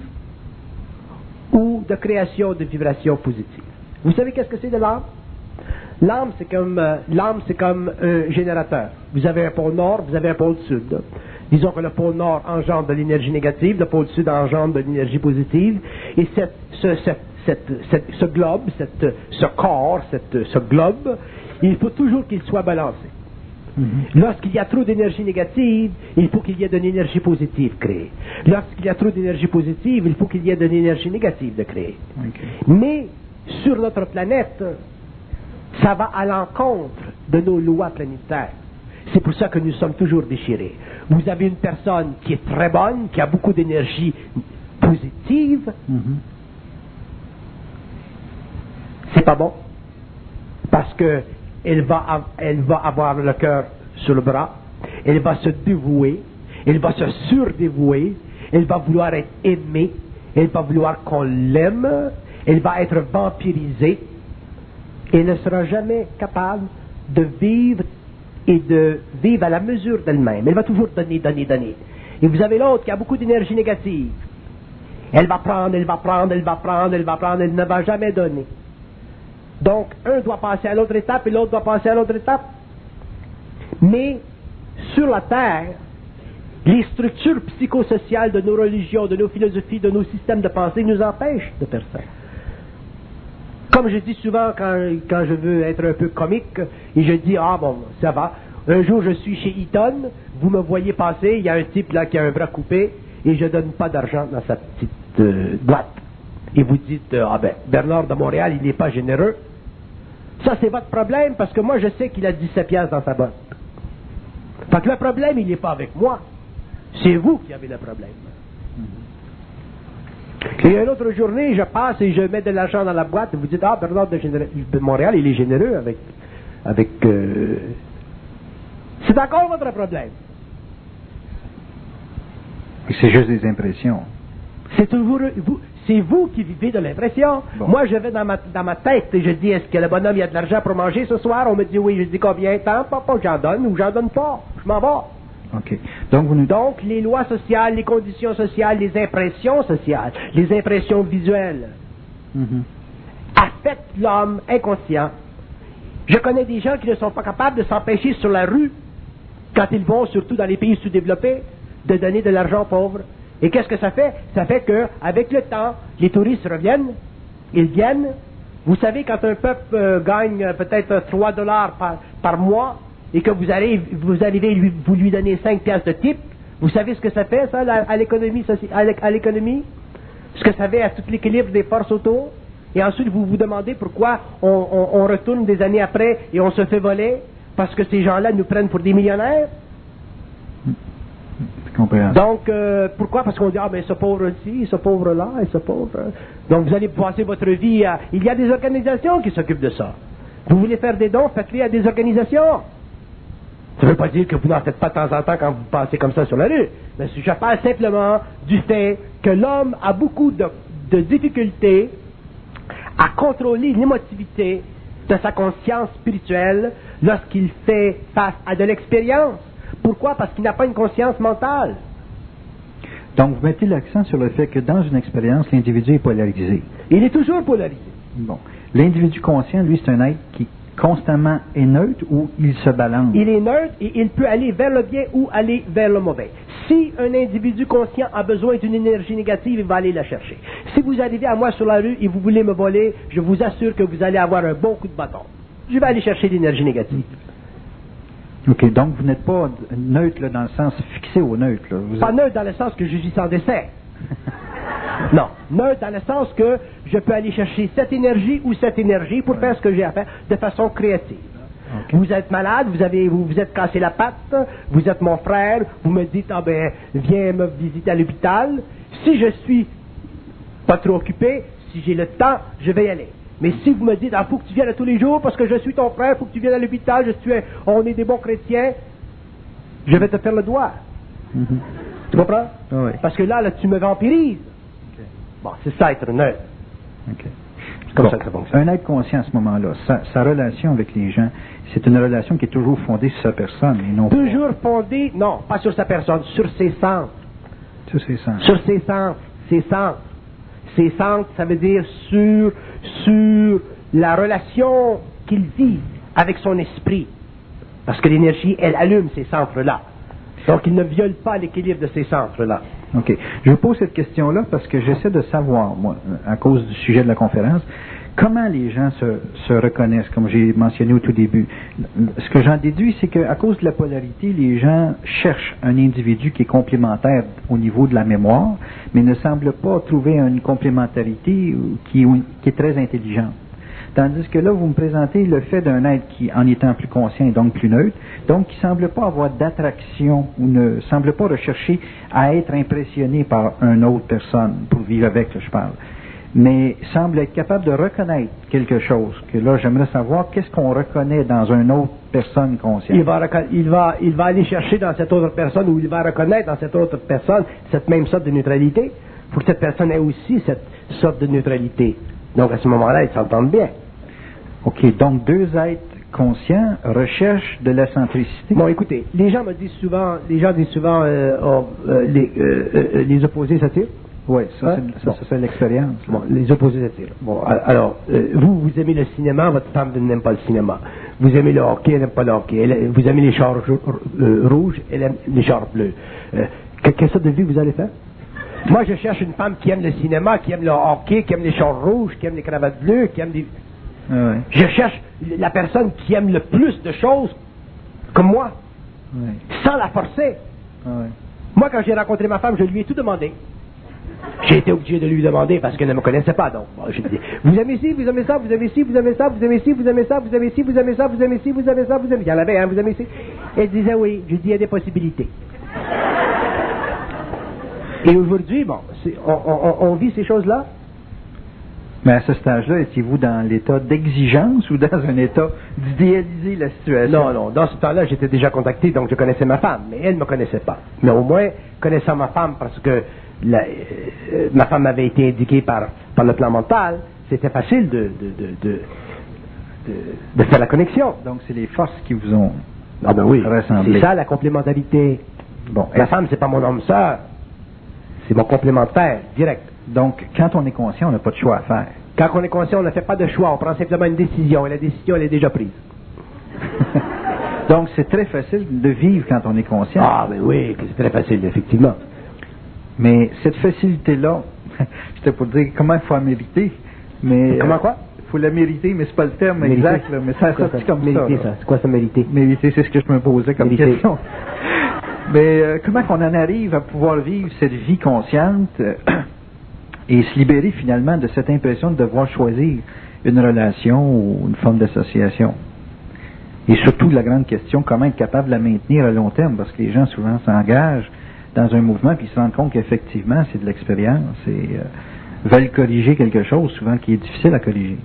ou de création de vibrations positives. Vous savez qu'est-ce que c'est de l'âme? L'âme, c'est comme euh, l'âme, c'est comme un générateur. Vous avez un pôle nord, vous avez un pôle sud. Disons que le pôle nord engendre de l'énergie négative, le pôle sud engendre de l'énergie positive, et cette, ce, cette, cette, cette, ce globe, cette, ce corps, cette, ce globe, il faut toujours qu'il soit balancé. Lorsqu'il y a trop d'énergie négative, il faut qu'il y ait de l'énergie positive créée. Lorsqu'il y a trop d'énergie positive, il faut qu'il y ait de l'énergie négative de créer. Mais sur notre planète, ça va à l'encontre de nos lois planétaires. C'est pour ça que nous sommes toujours déchirés. Vous avez une personne qui est très bonne, qui a beaucoup d'énergie positive. C'est pas bon? Parce que elle va, elle va avoir le cœur sur le bras, elle va se dévouer, elle va se surdévouer, elle va vouloir être aimée, elle va vouloir qu'on l'aime, elle va être vampirisée, et elle ne sera jamais capable de vivre et de vivre à la mesure d'elle-même. Elle va toujours donner, donner, donner. Et vous avez l'autre qui a beaucoup d'énergie négative. Elle va prendre, elle va prendre, elle va prendre, elle va prendre, elle ne va jamais donner. Donc, un doit passer à l'autre étape et l'autre doit passer à l'autre étape. Mais, sur la Terre, les structures psychosociales de nos religions, de nos philosophies, de nos systèmes de pensée nous empêchent de faire ça. Comme je dis souvent quand, quand je veux être un peu comique, et je dis, ah bon, ça va. Un jour, je suis chez Eaton, vous me voyez passer, il y a un type là qui a un bras coupé, et je donne pas d'argent dans sa petite euh, boîte. Et vous dites, euh, ah ben, Bernard de Montréal, il n'est pas généreux. Ça, c'est votre problème, parce que moi, je sais qu'il a 17 piastres dans sa boîte. Fait que le problème, il n'est pas avec moi. C'est vous qui avez le problème. Et une autre journée, je passe et je mets de l'argent dans la boîte. Et vous dites, ah, Bernard de Montréal, il est généreux avec. Avec euh, C'est encore votre problème. C'est juste des impressions. C'est toujours vous. C'est vous qui vivez de l'impression. Moi, je vais dans ma, dans ma tête et je dis, est-ce que le bonhomme il a de l'argent pour manger ce soir? On me dit oui. Je dis combien? Tant, pas, pas, j'en donne ou j'en donne pas. Je m'en vais. OK. Donc, vous nous... Donc, les lois sociales, les conditions sociales, les impressions sociales, les impressions visuelles Mhm. affectent l'homme inconscient. Je connais des gens qui ne sont pas capables de s'empêcher sur la rue, quand ils vont, surtout dans les pays sous-développés, de donner de l'argent aux pauvres. Et qu'est-ce que ça fait? Ça fait que, avec le temps, les touristes reviennent, ils viennent. Vous savez, quand un peuple euh, gagne euh, peut-être 3 dollars par, mois, et que vous arrivez, vous arrivez lui, vous lui donnez 5 piastres de type, vous savez ce que ça fait, ça, à l'économie? Ce que ça fait à tout l'équilibre des forces autour? Et ensuite, vous vous demandez pourquoi on, on- on retourne des années après et on se fait voler? Parce que ces gens-là nous prennent pour des millionnaires? Donc, euh, pourquoi? Parce qu'on dit, ah, mais ce pauvre-ci, ce pauvre-là, et ce pauvre. Donc, vous allez passer votre vie à. Il y a des organisations qui s'occupent de ça. Vous voulez faire des dons, faites-les à des organisations. Ça ne veut pas dire que vous n'en faites pas de temps en temps quand vous passez comme ça sur la rue. Mais je parle simplement du fait que l'homme a beaucoup de, de difficultés à contrôler l'émotivité de sa conscience spirituelle lorsqu'il fait face à de l'expérience. Pourquoi? Parce qu'il n'a pas une conscience mentale. Donc, vous mettez l'accent sur le fait que dans une expérience, l'individu est polarisé. Il est toujours polarisé. Bon. L'individu conscient, lui, c'est un être qui constamment est neutre ou il se balance? Il est neutre et il peut aller vers le bien ou aller vers le mauvais. Si un individu conscient a besoin d'une énergie négative, il va aller la chercher. Si vous arrivez à moi sur la rue et vous voulez me voler, je vous assure que vous allez avoir un bon coup de bâton. Je vais aller chercher l'énergie négative. OK. Donc, vous n'êtes pas neutre là, dans le sens fixé au neutre. Là. Vous Pas êtes- neutre dans le sens que je suis sans décès. Non, neutre dans le sens que je peux aller chercher cette énergie ou cette énergie pour faire ce que j'ai à faire de façon créative. Vous êtes malade, vous avez, vous vous êtes cassé la patte, vous êtes mon frère, vous me dites, ah ben, viens me visiter à l'hôpital. Si je suis pas trop occupé, si j'ai le temps, je vais y aller. Mais si vous me dites, ah, faut que tu viennes tous les jours parce que je suis ton frère, faut que tu viennes à l'hôpital, je suis, on est des bons chrétiens, je vais te faire le doigt. Mhm. Tu comprends? Oui. Parce que là, là, tu me vampirises. Bon, c'est ça être neutre. OK. C'est comme Bon. ça que ça fonctionne. Un être conscient à ce moment-là, sa, sa relation avec les gens, c'est une relation qui est toujours fondée sur sa personne et non pas- Toujours fondé, non, pas sur sa personne, sur ses sens. Sur ses centres. Sur ses centres. Ses centres. Ses centres, ça veut dire sur, sur la relation qu'il vit avec son esprit. Parce que l'énergie, elle allume ces centres-là. Donc, il ne viole pas l'équilibre de ces centres-là. OK. Je pose cette question-là parce que j'essaie de savoir, moi, à cause du sujet de la conférence, comment les gens se, se reconnaissent, comme j'ai mentionné au tout début. Ce que j'en déduis, c'est qu'à cause de la polarité, les gens cherchent un individu qui est complémentaire au niveau de la mémoire, mais ne semblent pas trouver une complémentarité qui, qui est très intelligente. Tandis que là, vous me présentez le fait d'un être qui, en étant plus conscient et donc plus neutre, donc qui ne semble pas avoir d'attraction ou ne semble pas rechercher à être impressionné par une autre personne pour vivre avec, je parle, mais semble être capable de reconnaître quelque chose. Que là, j'aimerais savoir qu'est-ce qu'on reconnaît dans une autre personne consciente. Il va, il, va, il va aller chercher dans cette autre personne ou il va reconnaître dans cette autre personne cette même sorte de neutralité pour que cette personne ait aussi cette sorte de neutralité. Donc à ce moment-là, ils s'entendent bien. OK, donc deux êtres conscients recherchent de la centricité. Bon, écoutez, les gens me disent souvent, les gens disent souvent, euh, oh, euh, les, euh, les opposés s'attirent. Oui, ça, c'est l'expérience. Bon, les opposés s'attirent. Bon, alors, vous, vous aimez le cinéma, votre femme n'aime pas le cinéma. Vous aimez le hockey, elle n'aime pas le hockey. vous aimez les chars rouges, elle aime les chars bleus. quelle sorte de vie vous allez faire? Moi, je cherche une femme qui aime le cinéma, qui aime le hockey, qui aime les chars rouges, qui aime les cravates bleues, qui aime des... Je cherche la personne qui aime le plus de choses comme moi, sans la forcer. Moi, quand j'ai rencontré ma femme, je lui ai tout demandé. J'ai été obligé de lui demander parce qu'elle ne me connaissait pas. Donc, je lui ai dit, vous aimez ci, vous aimez ça, vous aimez ci, vous aimez ça, vous aimez ci, vous aimez ça, vous aimez ci, vous aimez ça, vous aimez ci, vous aimez ça, vous aimez. Il y en avait, hein, vous aimez ci. Elle disait oui. Je dis, il y a des possibilités. Et aujourd'hui, bon, on vit ces choses-là? Mais à ce stage-là, étiez-vous dans l'état d'exigence ou dans un état d'idéaliser la situation? Non, non. Dans ce temps-là, j'étais déjà contacté, donc je connaissais ma femme, mais elle ne me connaissait pas. Mais au moins, connaissant ma femme, parce que euh, ma femme avait été indiquée par, par le plan mental, c'était facile de, de, de, faire la connexion. Donc, c'est les forces qui vous ont ah ben oui, C'est ça la complémentarité. Bon, ma femme, c'est pas mon homme sœur, c'est mon complémentaire direct. Donc, quand on est conscient, on n'a pas de choix à faire. Quand on est conscient, on ne fait pas de choix, on prend simplement une décision, et la décision, elle est déjà prise. Donc, c'est très facile de vivre quand on est conscient. Ah, mais oui, c'est très facile, effectivement. Mais cette facilité-là, c'était pour dire comment il faut la mériter. Mais, comment quoi? Il faut la mériter, mais c'est pas le terme exact, mais ça sorti comme mériter, ça? C'est quoi ça, mériter? Mériter, c'est ce que je me posais comme question. mais euh, comment qu'on en arrive à pouvoir vivre cette vie consciente et se libérer finalement de cette impression de devoir choisir une relation ou une forme d'association? Et surtout la grande question, comment être capable de la maintenir à long terme, parce que les gens souvent s'engagent dans un mouvement puis se rendent compte qu'effectivement c'est de l'expérience et euh, veulent corriger quelque chose souvent qui est difficile à corriger.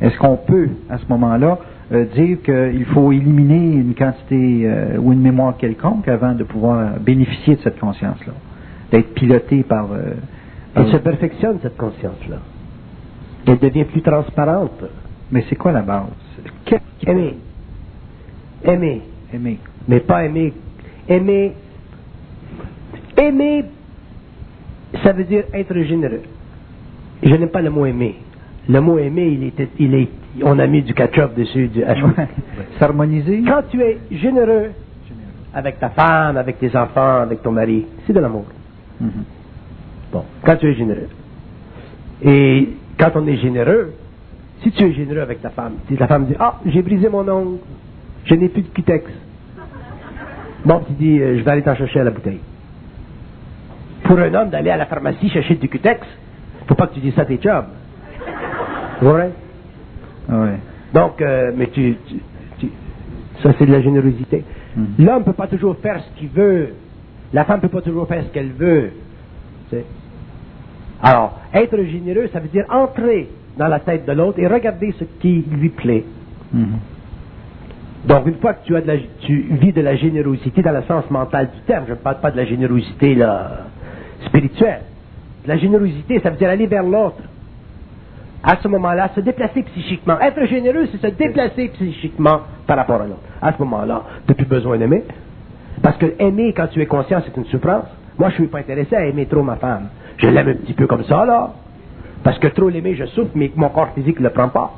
Est-ce qu'on peut à ce moment-là euh, dire qu'il faut éliminer une quantité euh, ou une mémoire quelconque avant de pouvoir bénéficier de cette conscience-là, d'être piloté par elle se perfectionne, cette conscience-là. Elle devient plus transparente. Mais c'est quoi la base? Aimer. Aimer. Aimer. Mais pas aimer. Aimer. Aimer, ça veut dire être généreux. Je n'aime pas le mot aimer. Le mot aimer, il est, il est, on a mis du ketchup dessus, du S'harmoniser. Quand tu es généreux, avec ta femme, avec tes enfants, avec ton mari, c'est de l'amour. Mm-hmm. Bon, quand tu es généreux. Et quand on est généreux, si tu es généreux avec ta femme, si la femme dit Ah, j'ai brisé mon ongle, je n'ai plus de cutex. Bon, tu dis euh, Je vais aller t'en chercher à la bouteille. Pour un homme d'aller à la pharmacie chercher du cutex, faut pas que tu dises ça à tes jobs. vrai? Oui. Donc, euh, mais tu, ça c'est de la générosité. Mm-hmm. L'homme ne peut pas toujours faire ce qu'il veut. La femme ne peut pas toujours faire ce qu'elle veut. Alors, être généreux, ça veut dire entrer dans la tête de l'autre et regarder ce qui lui plaît. Mm-hmm. Donc, une fois que tu, as de la, tu vis de la générosité dans le sens mental du terme, je ne parle pas de la générosité là, spirituelle. La générosité, ça veut dire aller vers l'autre. À ce moment-là, se déplacer psychiquement. Être généreux, c'est se déplacer psychiquement par rapport à l'autre. À ce moment-là, tu n'as plus besoin d'aimer. Parce que aimer, quand tu es conscient, c'est une souffrance. Moi, je suis pas intéressé à aimer trop ma femme. Je l'aime un petit peu comme ça, là. Parce que trop l'aimer, je souffre, mais mon corps physique ne le prend pas.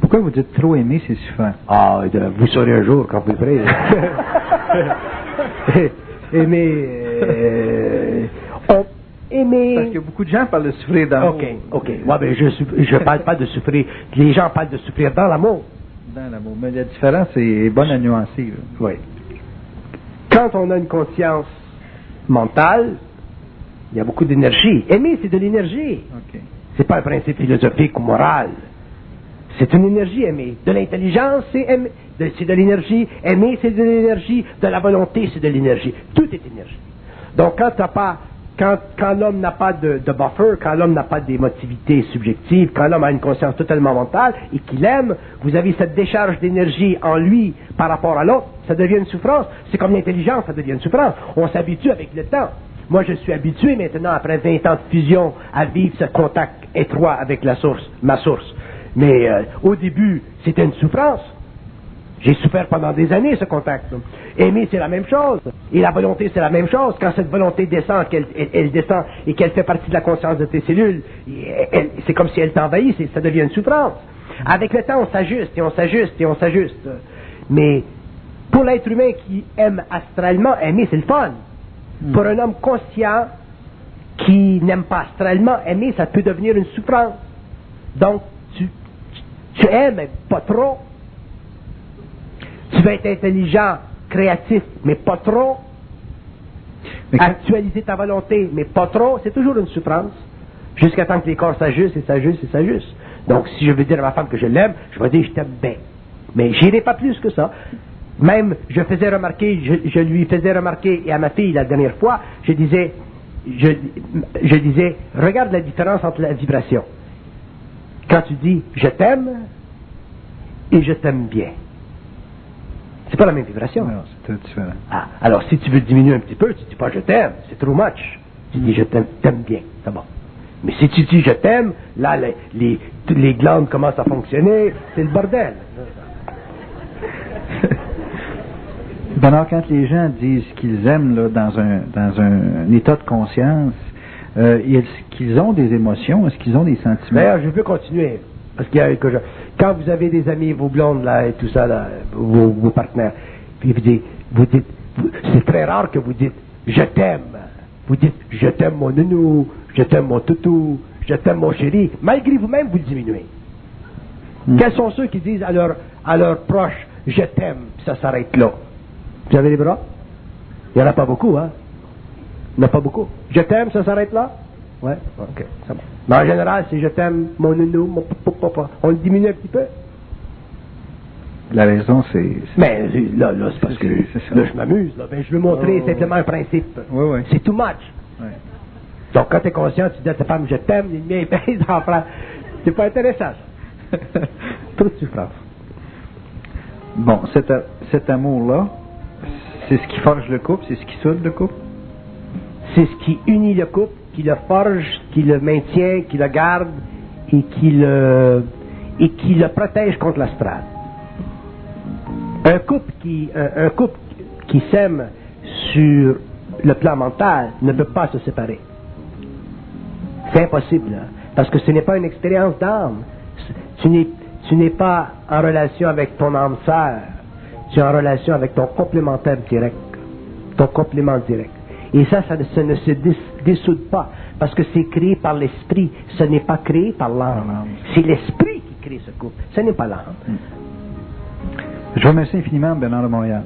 Pourquoi vous dites trop aimer, c'est suffisant? Ah, vous saurez un jour quand vous le ferez. aimer. Euh, aimer. Parce que beaucoup de gens parlent de souffrir d'amour. OK, OK. Ouais, ben, je ne parle pas de souffrir. Les gens parlent de souffrir dans l'amour. Dans l'amour. Mais la différence est bonne à nuancer. Oui. Quand on a une conscience mentale, il y a beaucoup d'énergie. Aimer, c'est de l'énergie. OK. C'est pas un principe philosophique ou moral. C'est une énergie aimer. De l'intelligence, c'est aimer. C'est de l'énergie. Aimer, c'est de l'énergie. De la volonté, c'est de l'énergie. Tout est énergie. Donc, quand t'as pas, quand, quand l'homme n'a pas de, de, buffer, quand l'homme n'a pas d'émotivité subjective, quand l'homme a une conscience totalement mentale et qu'il aime, vous avez cette décharge d'énergie en lui par rapport à l'autre, ça devient une souffrance. C'est comme l'intelligence, ça devient une souffrance. On s'habitue avec le temps. Moi, je suis habitué maintenant, après 20 ans de fusion, à vivre ce contact étroit avec la source, ma source. Mais euh, au début, c'était une souffrance. J'ai souffert pendant des années ce contact. Aimer, c'est la même chose. Et la volonté, c'est la même chose. Quand cette volonté descend, qu'elle elle, descend et qu'elle fait partie de la conscience de tes cellules, c'est comme si elle t'envahit, ça devient une souffrance. Avec le temps, on s'ajuste et on s'ajuste et on s'ajuste. Mais pour l'être humain qui aime astralement, aimer, c'est le fun. Hmm. Pour un homme conscient qui n'aime pas astralement, aimer, ça peut devenir une souffrance. Donc, tu aimes, pas trop. Tu veux être intelligent, créatif, mais pas trop. Actualiser ta volonté, mais pas trop. C'est toujours une souffrance. Jusqu'à temps que les corps s'ajustent et s'ajustent et s'ajustent. Donc, si je veux dire à ma femme que je l'aime, je vais dire je t'aime bien. Mais j'irai pas plus que ça. Même, je faisais remarquer, je, lui faisais remarquer, et à ma fille la dernière fois, je disais, je, je disais, regarde la différence entre la vibration. Quand tu dis je t'aime et je t'aime bien. C'est pas la même vibration. Non, c'est tout différent. Ah, alors si tu veux diminuer un petit peu, tu dis pas je t'aime, c'est trop much. Tu dis je t'aime bien, c'est bon. Mais si tu dis je t'aime, là les, les, les glandes commencent à fonctionner, c'est le bordel. Bernard, quand les gens disent qu'ils aiment là, dans, un, dans un état de conscience, euh, est-ce qu'ils ont des émotions? Est-ce qu'ils ont des sentiments? D'ailleurs, je veux continuer. Parce qu'il y a que quand vous avez des amis, vos blondes, là, et tout ça, là, vos, vos partenaires, puis vous dites, vous dites, c'est très rare que vous dites, je t'aime. Vous dites, je t'aime mon nounou, je t'aime mon toutou, je t'aime mon chéri. Malgré vous-même, vous le diminuez. Hmm. Quels sont ceux qui disent à leurs à leur proches, je t'aime, ça s'arrête là? Vous avez les bras? Il n'y en a pas beaucoup, hein? Il n'y en a pas beaucoup. Je t'aime, ça s'arrête là? Ouais? OK, ça va. Mais en général, si je t'aime, mon nounou, mon papa, on le diminue un petit peu. La raison, c'est. Mais là, là c'est parce que là, je m'amuse. Là. Ben, je veux montrer oh, simplement un principe. Oui, oui. C'est too much. Donc, quand tu es conscient, tu dis à ta femme, je t'aime, les miens pèsent en France. C'est pas intéressant, ça. Trop de souffrance. Bon, cet, cet amour-là, c'est ce qui forge le couple, c'est ce qui soude le couple? C'est ce qui unit le couple, qui le forge, qui le maintient, qui le garde et qui le, et qui le protège contre l'astral. Un couple qui, un, couple qui s'aime sur le plan mental ne peut pas se séparer. C'est impossible, hein, parce que ce n'est pas une expérience d'âme. Tu n'es, tu n'es pas en relation avec ton âme sœur. Tu es en relation avec ton complémentaire direct. Ton complément direct. Et ça, ça, ne se dissoude pas, parce que c'est créé par l'esprit, ce n'est pas créé par l'âme. C'est l'esprit qui crée ce couple, ce n'est pas l'âme. Je vous remercie infiniment, Bernard de Montréal.